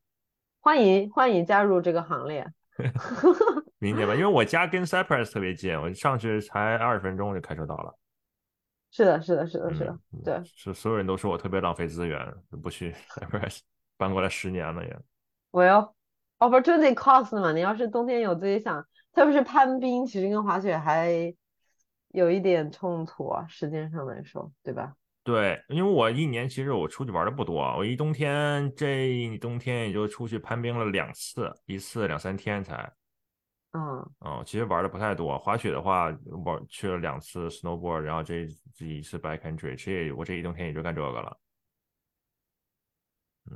欢迎欢迎加入这个行列。[laughs] 明解吧？因为 [laughs] 我家跟 Cypress 特别近，我上去才二十分钟就开车到了。是的，是的，是的，是的嗯，对。是所有人都说我特别浪费资源，不去 [laughs] Cypress，搬过来十年了也。我要 opportunity cost 嘛，你要是冬天有自己想，特别是攀冰，其实跟滑雪还有一点冲突啊，时间上来说，对吧？对，因为我一年其实我出去玩的不多，我一冬天这一冬天也就出去攀冰了两次，一次两三天才。嗯，哦，其实玩的不太多。滑雪的话，玩去了两次 snowboard，然后这这一次 backcountry，其实也我这一冬天也就干这个了。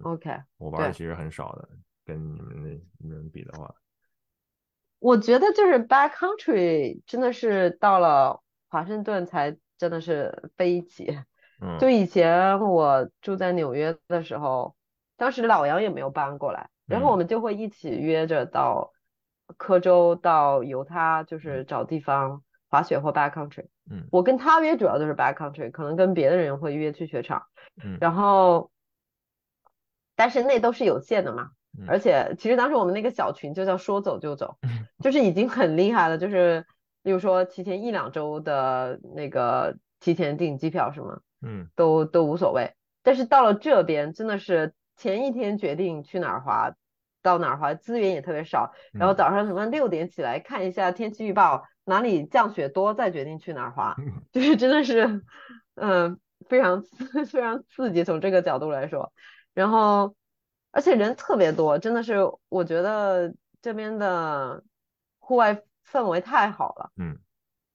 OK，我玩的其实很少的，跟你们那你们比的话，我觉得就是 backcountry 真的是到了华盛顿才真的是飞起。嗯 [laughs] 就以前我住在纽约的时候，当时老杨也没有搬过来，然后嗯我们就会一起约着到科州、到犹他，就是找地方滑雪或 backcountry。嗯我跟他约主要就是 backcountry，可能跟别的人会约去雪场，嗯然后，但是那都是有限的嘛。嗯而且其实当时我们那个小群就叫说走就走，[laughs] 就是已经很厉害了，就是例如说提前一两周的那个提前订机票什么，嗯，都都无所谓。但是到了这边，真的是前一天决定去哪儿滑，到哪儿滑，资源也特别少。然后早上什么六点起来看一下天气预报，哪里降雪多，再决定去哪儿滑，就是真的是，嗯，非常 [laughs] 非常刺激，从这个角度来说。然后，而且人特别多，真的是，我觉得这边的户外氛围太好了。嗯。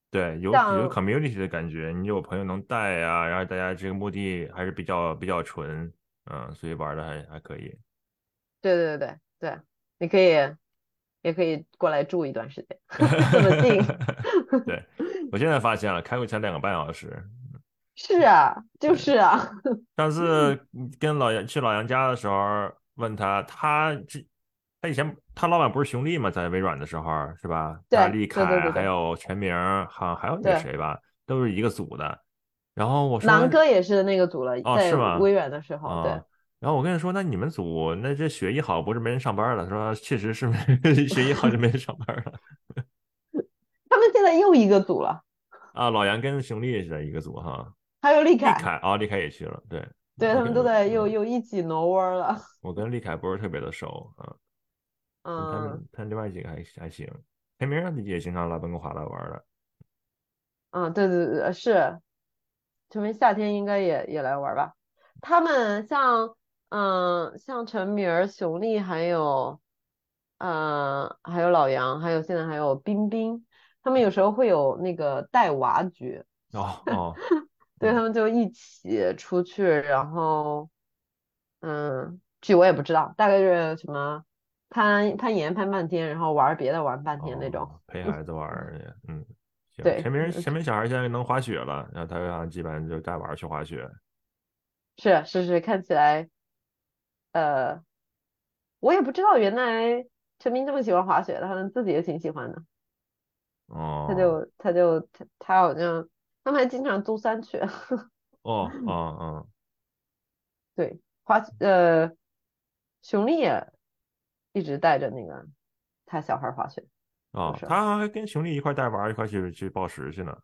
对，有有 community 的感觉，你有朋友能带啊，然后大家这个目的还是比较比较纯，嗯，所以玩的还还可以。对对对对对，你可以也可以过来住一段时间，[laughs] 这么近。[laughs] 对，[laughs] 我现在发现了，开会才两个半小时。是啊，就是啊。上次跟老杨去老杨家的时候，问他，他这他以前他老板不是熊丽吗？在微软的时候是吧？对加利凯还有全名，好像还有那个谁吧，都是一个组的。然后我说南哥也是那个组了，哦是吗微软的时候，对啊，然后我跟他说，那你们组那这学医好不是没人上班了？他说确实是没 [laughs] 学医好就没人上班了。[laughs] 他们现在又一个组了，啊，老杨跟熊丽是在一个组哈，还有立凯，凯啊，利凯也去了，对，对他们都在又嗯又一起挪窝了。[laughs] 我跟李凯不是特别的熟啊，他嗯们他另外几个还还行，陈明儿也经常来温哥华来玩的。嗯，对对对，是，陈明夏天应该也也来玩吧？他们像嗯像陈明儿、熊丽还有呃还有老杨，还有现在还有冰冰，他们有时候会有那个带娃局，哦哦，[laughs] 对，他们就一起出去，然后嗯，具我也不知道，大概是什么攀攀岩攀半天，然后玩别的玩半天那种。哦陪 [laughs] 孩子玩儿去，嗯，行。对陈明陈明小孩现在能滑雪了，然后他好像基本上就带娃儿去滑雪。是是是，看起来，呃，我也不知道原来陈明这么喜欢滑雪的，他们自己也挺喜欢的。哦，他就他就他他好像他们还经常租山去，[laughs] 哦哦哦，对，滑呃，熊丽也一直带着那个他小孩滑雪。哦，是他还跟熊丽一块带娃一块去去报时去呢。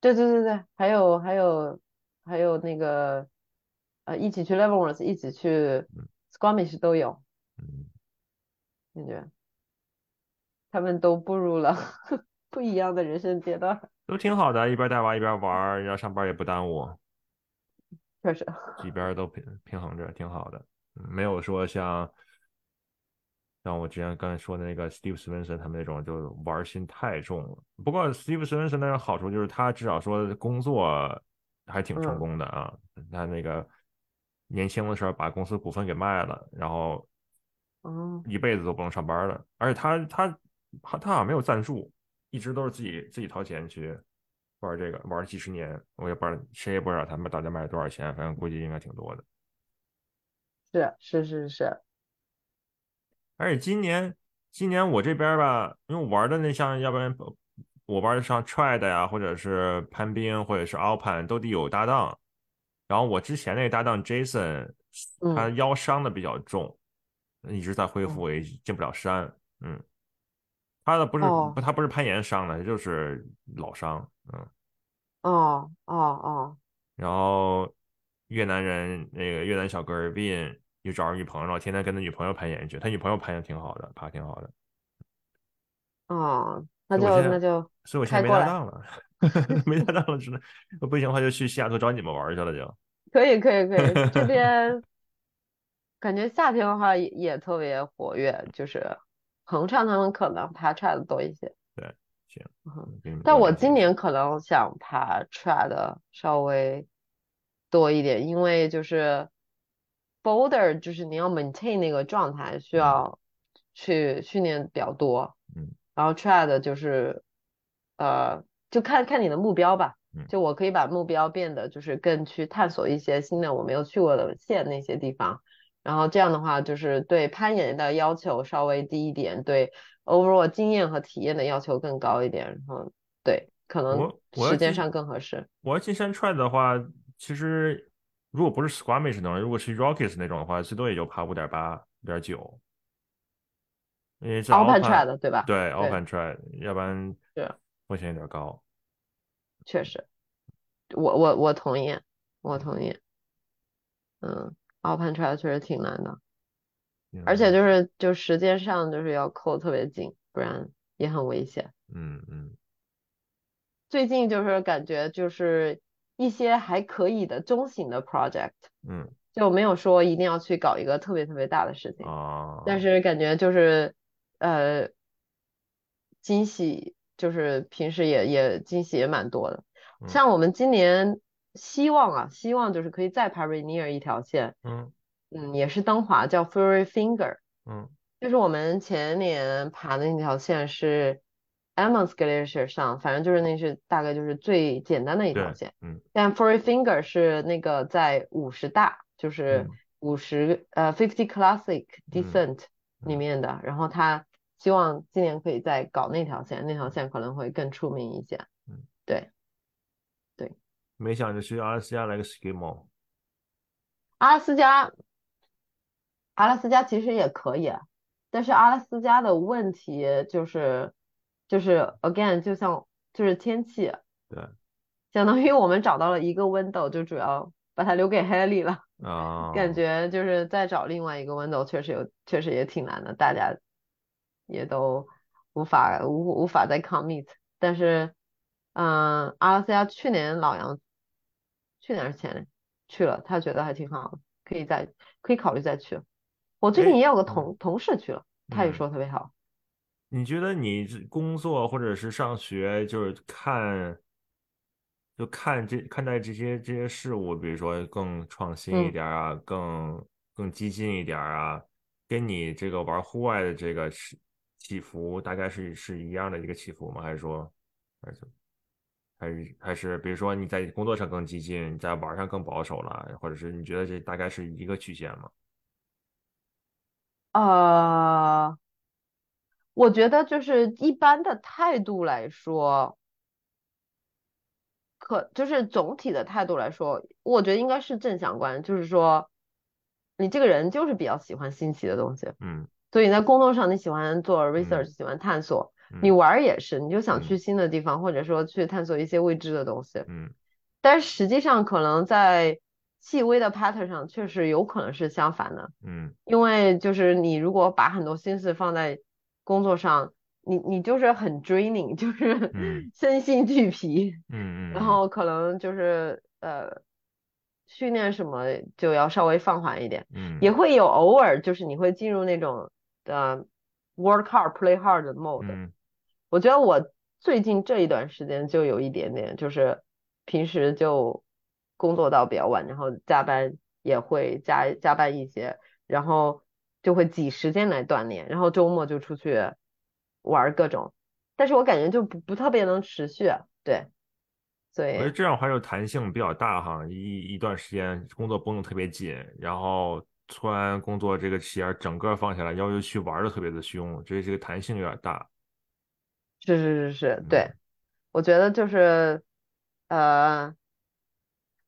对对对对，还有还有还有那个呃，一起去 Leavenworth，一起去 Squamish 都有，嗯，感觉他们都步入了 [laughs] 不一样的人生阶段，都挺好的，一边带娃一边玩儿，然后上班也不耽误，确实。一边儿都平平衡着，挺好的。嗯没有说像像我之前刚才说的那个 Steve Swinson 他们那种就玩儿心太重了。不过 Steve Swinson 那种好处就是他至少说工作还挺成嗯功的啊。他那个年轻的时候把公司股份给卖了，然后哦一辈子都不能上班了。而且他他他他好像没有赞助，一直都是自己自己掏钱去玩这个，玩了几十年。我也不知道谁也不知道他们到底卖了多少钱，反正估计应该挺多的。是是是是，而且今年，今年我这边吧，因为我玩的那像，要不然我玩的像 Trad 呀，或者是攀冰，或者是 Alpine，都得有搭档。然后我之前那个搭档 Jason，他嗯腰伤的比较重，一直在恢哦复，也进不了山。嗯，他的不是他不是攀岩伤的，就是老伤。嗯，哦哦哦然后越南人那个越南小哥儿 Vin 又找着女朋友了，天天跟他女朋友攀岩去，他女朋友攀岩挺好的，爬挺好的。哦，那就那就所以我现在 [laughs] 没搭档了，没搭档了，只能不行的话就去西雅图找你们玩去了就。可以可以可以，这 [laughs] 边感觉夏天的话也也特别活跃，就是恒昌他们可能爬 trad 多一些，对，行，嗯但我今年可能想爬 trad 稍微多一点，因为就是 boulder 就是你要 maintain 那个状态，需嗯要去训练比较多。嗯然后 t r a 的就是呃，就看看你的目标吧。嗯就我可以把目标变得就是更去探索一些新的我没有去过的县那些地方，然后这样的话就是对攀岩的要求稍微低一点，对 overall 经验和体验的要求更高一点，然后对可能时间上更合适。我要进山踹的话，其实如果不是 Squamish 那种，如果是 Rockies 那种的话，最多也就爬五点八、五点九。因为是 Alpine Alpine Trad 对吧？对对 Alpine Trad，要不然对风险有点高。确实，我我我同意，我同意。嗯，Alpine Trad 确实挺难的，而且就是就时间上就是要扣特别紧，不然也很危险。嗯嗯。最近就是感觉就是一些还可以的中型的 project，嗯就没有说一定要去搞一个特别特别大的事情，啊，但是感觉就是呃惊喜，就是平时也也惊喜也蛮多的。嗯。像我们今年希望啊，希望就是可以再爬 Rainier 一条线，嗯。嗯，也是登华叫 Furry Finger，嗯。就是我们前年爬的那条线是 Emmons Glacier 上，反正就是那是大概就是最简单的一条线。嗯。但 Furry Finger 是那个在五十大，就是嗯。五十呃 Fifty Classic 嗯 Descent 里嗯。面的，然后他希望今年可以再搞那条线，那条线可能会更出名一些。没想着去阿拉斯加来个 skimo。阿拉斯加，阿拉斯加其实也可以，但是阿拉斯加的问题就是就是 again 就像就是天气，对相当于我们找到了一个 window，就主要把它留给 Haley 了。啊，感觉就是再找另外一个 window，确实有，确实也挺难的，大家也都无法无无法再 commit。但是，嗯，阿拉斯加去年老杨，去年还是前年去了，他觉得还挺好的，可以再可以考虑再去。我最近哎也有个嗯同同事去了，他也嗯说特别好。你觉得你这工作或者是上学，就是看，就看这看待这些这些事物，比如说更创新一嗯点儿啊，更更激进一点啊，跟你这个玩户外的这个起起伏，大概是是一样的一个起伏吗？还是说，还是还是还是，比如说你在工作上更激进，你在玩上更保守了，或者是你觉得这大概是一个曲线吗？呃，我觉得就是一般的态度来说，可就是总体的态度来说，我觉得应该是正相关，就是说你这个人就是比较喜欢新奇的东西，嗯所以在工作上你喜欢做 research，嗯喜欢探索，嗯你玩儿也是，你就想去嗯新的地方，或者说去探索一些未知的东西。嗯。但是实际上可能在细微的 pattern 上，确实有可能是相反的。嗯。因为就是你如果把很多心思放在工作上，你你就是很 draining，就是嗯。[laughs] 身心俱疲，嗯嗯，然后可能就是呃训练什么就要稍微放缓一点，嗯。也会有偶尔就是你会进入那种呃 work hard play hard 的 mode。嗯我觉得我最近这一段时间就有一点点，就是平时就工作到比较晚，然后加班也会加加班一些，然后就会挤时间来锻炼，然后周末就出去玩儿各种，但是我感觉就不不特别能持续，对，所我觉得以这样还有弹性比较大哈，一一段时间工作绷得特别紧，然后突然工作这个弦儿整个放下来，要求去玩的特别的凶，这这个弹性有点大。是是是是，嗯对，我觉得就是呃，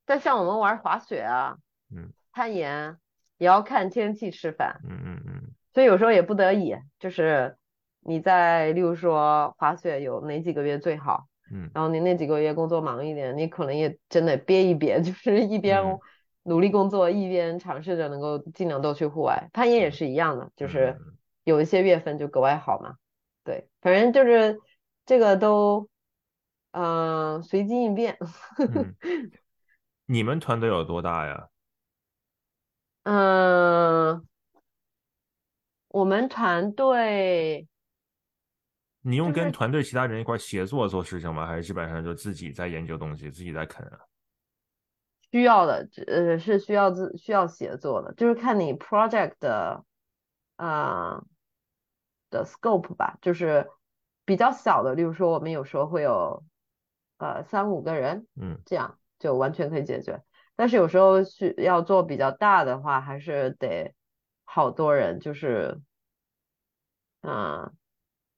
但像我们玩滑雪啊、嗯攀岩，也要看天气吃饭。嗯嗯嗯所以有时候也不得已，就是你在，例如说滑雪有哪几个月最好，嗯然后你那几个月工作忙一点，你可能也真的憋一憋，就是一边嗯努力工作，一边尝试着能够尽量都去户外。攀岩也是一样的，就是嗯有一些月份就格外好嘛。对，反正就是这个都，嗯、随机应变。嗯，[laughs] 你们团队有多大呀？嗯，我们团队。你用跟团队其他人一块协作做事情吗？还是基本上就自己在研究东西，自己在啃啊？需要的，呃，是需要自需要协作的，就是看你 project 的，呃的 scope 吧，就是比较小的，例如说我们有时候会有，呃三五个人，嗯这样就完全可以解决。但是有时候需要做比较大的话，还是得好多人，就是，嗯、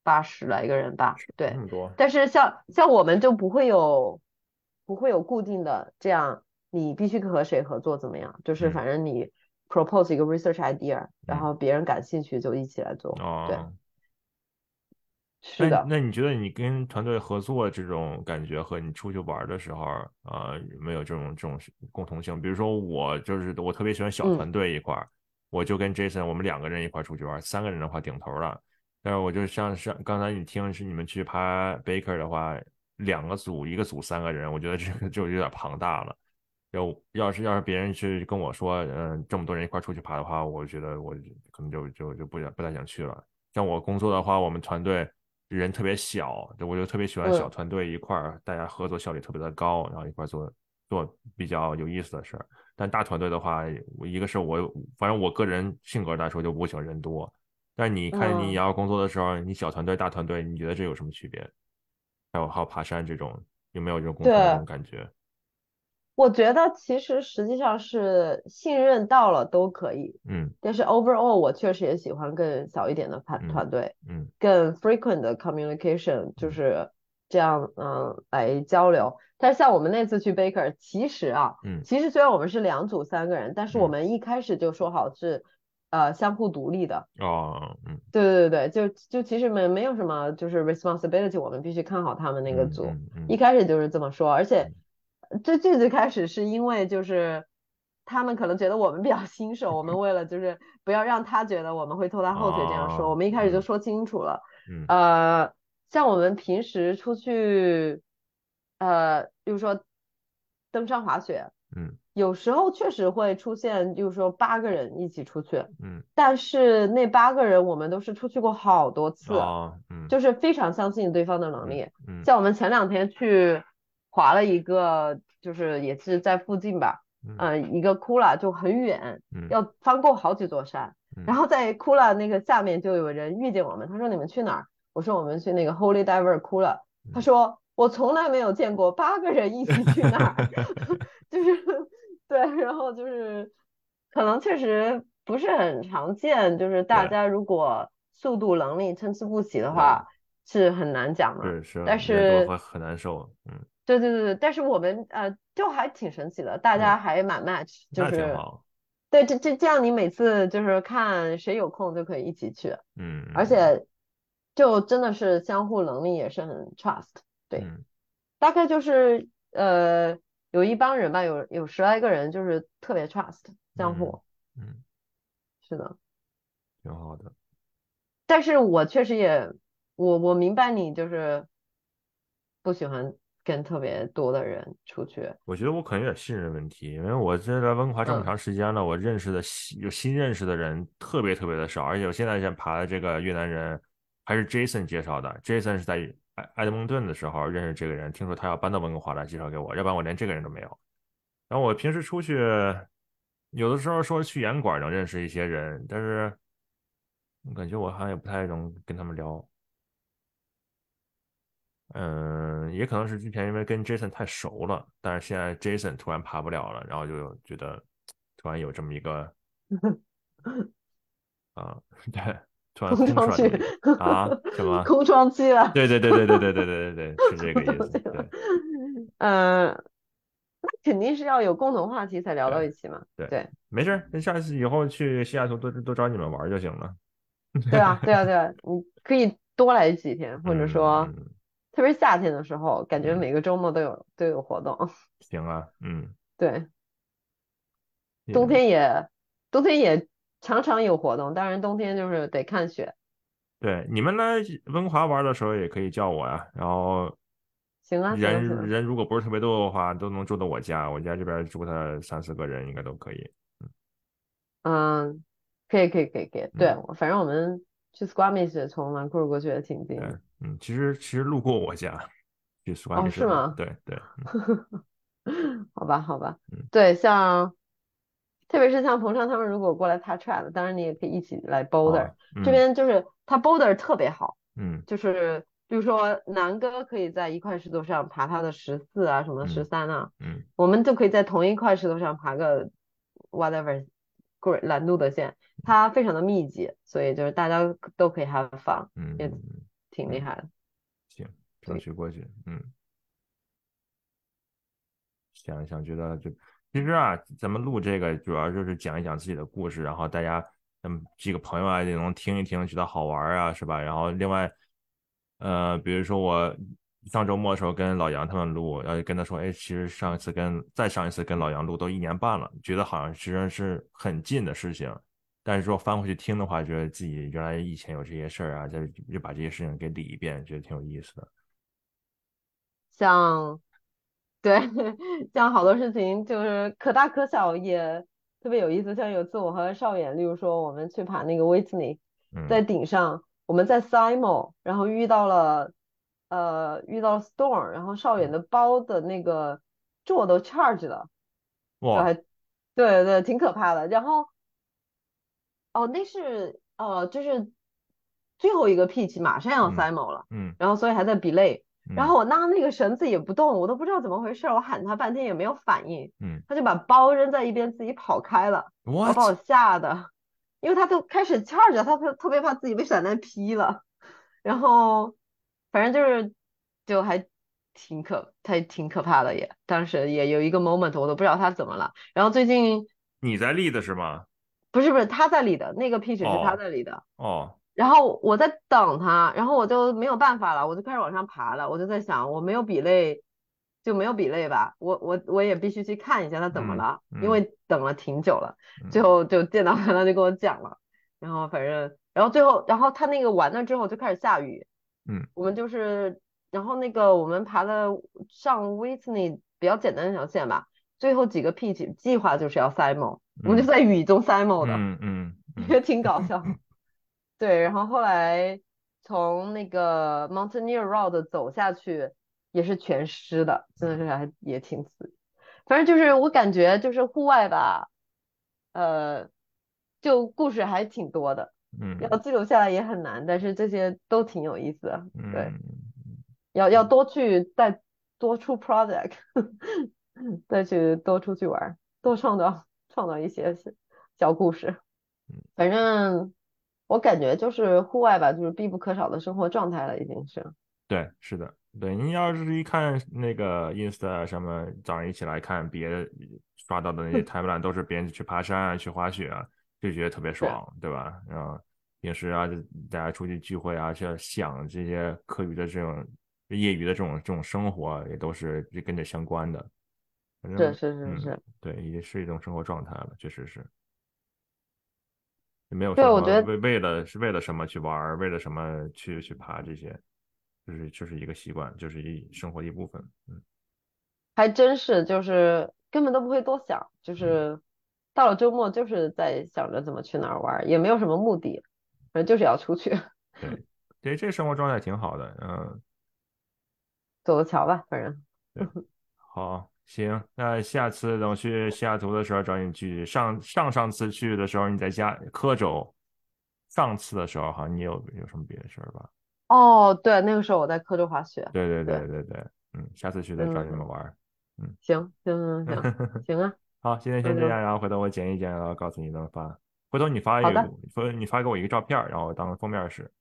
八十来个人吧，对很。多？但是像像我们就不会有不会有固定的这样，你必须和谁合作怎么样？就是嗯反正你 propose 一个 research idea，然嗯后别人感兴趣就一起来做。对哦，是的，那你觉得你跟团队合作这种感觉和你出去玩的时候，呃，没有这种这种共同性？比如说我就是我特别喜欢小团队一块儿，我就跟 Jason 我们两个人一块出去玩，三个人的话顶头了。但是我就像上刚才你听是你们去爬 Baker 的话，两个组一个组三个人，我觉得这个就有点庞大了。要要是要是别人去跟我说，嗯，这么多人一块出去爬的话，我觉得我可能就就就不想不太想去了。像我工作的话，我们团队人特别小，我就特别喜欢小团队一块儿，大家合作效率特别的高，然后一块做做比较有意思的事儿。但大团队的话，一个是我反正我个人性格来说就不喜欢人多。但是你看你要工作的时候，你小团队大团队，你觉得这有什么区别？还有还有爬山这种，有没有这种共同的这种感觉？我觉得其实实际上是信任到了都可以，嗯，但是 overall 我确实也喜欢更小一点的团团队，嗯，更 frequent 的 communication 就是这样，嗯，来交流。但是像我们那次去 Baker，其实啊，嗯，其实虽然我们是两组三个人，但是我们一开始就说好是，呃，相互独立的。哦，嗯，对对对对，就就其实没没有什么就是 responsibility，我们必须看好他们那个组，一开始就是这么说，而且。最最最开始是因为就是他们可能觉得我们比较新手，我们为了就是不要让他觉得我们会拖他后腿这样说，我们一开始就说清楚了。呃，像我们平时出去，呃，比如说登山滑雪，嗯，有时候确实会出现，就是说八个人一起出去，嗯，但是那八个人我们都是出去过好多次，嗯，就是非常相信对方的能力。嗯，像我们前两天去。划了一个，就是也是在附近吧，嗯，一个库拉就很远，要翻过好几座山，然后在库拉那个下面就有人遇见我们，他说你们去哪儿？我说我们去那个 Holy Diver 库拉，他说我从来没有见过八个人一起去那儿，[laughs] 就是对，然后就是可能确实不是很常见，就是大家如果速度能力参差不齐的话，是很难讲的，但是很难受，嗯。对对对对，但是我们呃就还挺神奇的，大家还蛮 match，就是对这这这样你每次就是看谁有空就可以一起去，嗯，而且就真的是相互能力也是很 trust，对，大概就是呃有一帮人吧，有有十来个人就是特别 trust 相互，嗯，是的，挺好的，但是我确实也我我明白你就是不喜欢。跟特别多的人出去，我觉得我可能有点信任问题，因为我在温哥华这么长时间了，我认识的新有新认识的人特别特别的少，而且我现在在爬的这个越南人还是 Jason 介绍的，Jason 是在埃埃德蒙顿的时候认识这个人，听说他要搬到温哥华来介绍给我，要不然我连这个人都没有。然后我平时出去，有的时候说去演馆能认识一些人，但是我感觉我好像也不太能跟他们聊。嗯，也可能是之前因为跟 Jason 太熟了，但是现在 Jason 突然爬不了了，然后就觉得突然有这么一个 [laughs] 啊，[laughs] 对，突然空窗期啊，什么 [laughs] 空窗期了？对对对对对对对对对对，是这个意思。对，嗯，那肯定是要有共同话题才聊到一起嘛。对对，没事，那下次以后去西雅图多多找你们玩就行了。对啊，对啊，对啊，你可以多来几天，或者说。特别夏天的时候，感觉每个周末都有都有活动。[laughs] 行啊，嗯，对。冬天也冬天也常常有活动，当然冬天就是得看雪。对，你们来温华玩的时候也可以叫我呀。然后，行啊，人人如果不是特别多的话，都能住到我家。我家这边住他三四个人应该都可以。嗯，可以可以可以可以。对，反正我们去 Squamish 从南库尔过去也挺近。嗯，其实其实路过我家，去苏哦，是吗？对对，[laughs] 好吧好吧，对，像特别是像彭畅他们如果过来爬 trail，当然你也可以一起来 boulder，这边就是他 boulder 特别好，嗯，就是比如说南哥可以在一块石头上爬他的十四啊，什么十三啊，嗯，我们就可以在同一块石头上爬个 whatever 难度的线，它非常的密集，所以就是大家都可以 have fun，嗯。挺厉害的，行，争取过去。嗯，想一想，觉得就其实啊，咱们录这个主要就是讲一讲自己的故事，然后大家嗯几个朋友啊也能听一听，觉得好玩啊，是吧？然后另外呃，比如说我上周末的时候跟老杨他们录，然后跟他说，哎，其实上一次跟再上一次跟老杨录都一年半了，觉得好像其实是很近的事情，但是说翻回去听的话，觉得自己原来以前有这些事儿啊，就就把这些事情给理一遍，觉得挺有意思的。像，对，[laughs] 像好多事情就是可大可小，也特别有意思。像有次我和邵远，例如说我们去爬那个 Whitney，在顶上，我们在 Simo，然后遇到了，呃，遇到了 storm，然后邵远的包的那个座都 charge 了，哇，还，对对，挺可怕的。然后，哦，那是，呃，就是最后一个 pitch 马上要 Simo 了，嗯，然后所以还在 belay。然后。我拉那个绳子也不动，我都不知道怎么回事，我喊他半天也没有反应，嗯，他就把包扔在一边自己跑开了，我把我吓的，因为他都开始 charge，他特特别怕自己被闪弹劈了，然后反正就是就还挺可，他挺可怕的也，当时也有一个 moment 我都不知道他怎么了，然后最近你在立的是吗？不是不是他在理的那个 pitch 是他在理的哦。然后我在等他，然后我就没有办法了，我就开始往上爬了。我就在想，我没有比类，就没有比类吧。我我我也必须去看一下他怎么了，因为等了挺久了。最后就见到他，他就跟我讲了。然后反正，然后最后，然后他那个完了之后就开始下雨。嗯。我们就是，然后那个我们爬的上 Whitney 比较简单那条线吧。最后几个 P 计计划就是要 Simon，我们就在雨中 Simon 的，嗯嗯，也 [laughs] 挺搞笑。[laughs] 对，然后后来从那个 Mountaineer Road 走下去也是全湿的，真的是还也挺刺激。反正就是我感觉就是户外吧，呃，就故事还挺多的，嗯，要记录下来也很难，但是这些都挺有意思的。对，嗯，要要多去再多出 project，[laughs] 再去多出去玩，多创造创造一些小故事。反正。我感觉就是户外吧，就是必不可少的生活状态了，已经是。对，是的，对你要是一看那个 ins 什么，早上一起来看别的刷到的那些 timeline，都是别人去爬山啊，去滑雪啊，就觉得特别爽，对吧？然后平时啊，就大家出去聚会啊，去想这些课余的这种业余的这种这种生活，也都是跟这相关的。是是是是，对，也是一种生活状态了，确实是。没有对，我觉得为为了是为了什么去玩，为了什么去去爬这些，就是就是一个习惯，就是一生活的一部分。嗯，还真是，就是根本都不会多想，就是到了周末就是在想着怎么去哪儿玩，也没有什么目的，反正就是要出去。对，对，这生活状态挺好的，嗯，[laughs] 走个桥吧，反正。好。行，那下次等我去西雅图的时候找你去。上上上次去的时候你在家科州，上次的时候好像你有有什么别的事儿吧？哦，对，那个时候我在科州滑雪。对对对对对，嗯，下次去再找你们玩。嗯，行行行行 [laughs] 行啊。好，今天先这样，然后回头我剪一剪，然后告诉你怎么发。回头你发一个，回你发给我一个照片，然后我当封面使。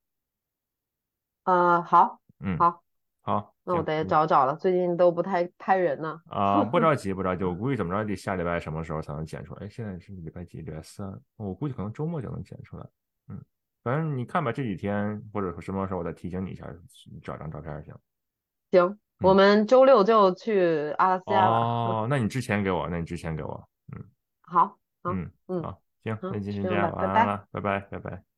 呃，好，嗯，好。好，那我得找找了，最近都不太拍人呢。啊，不着 [laughs] 急，不着急，我估计怎么着得下礼拜什么时候才能剪出来？哎，现在是礼拜几？礼拜三，我估计可能周末就能剪出来。嗯，反正你看吧，这几天或者说什么时候我再提醒你一下，找张照片行。行，我们周六就去阿拉斯加了。哦，那你之前给我，那你之前给我，嗯。好，嗯嗯，好，行，那今天这样，晚安了，拜拜，拜拜。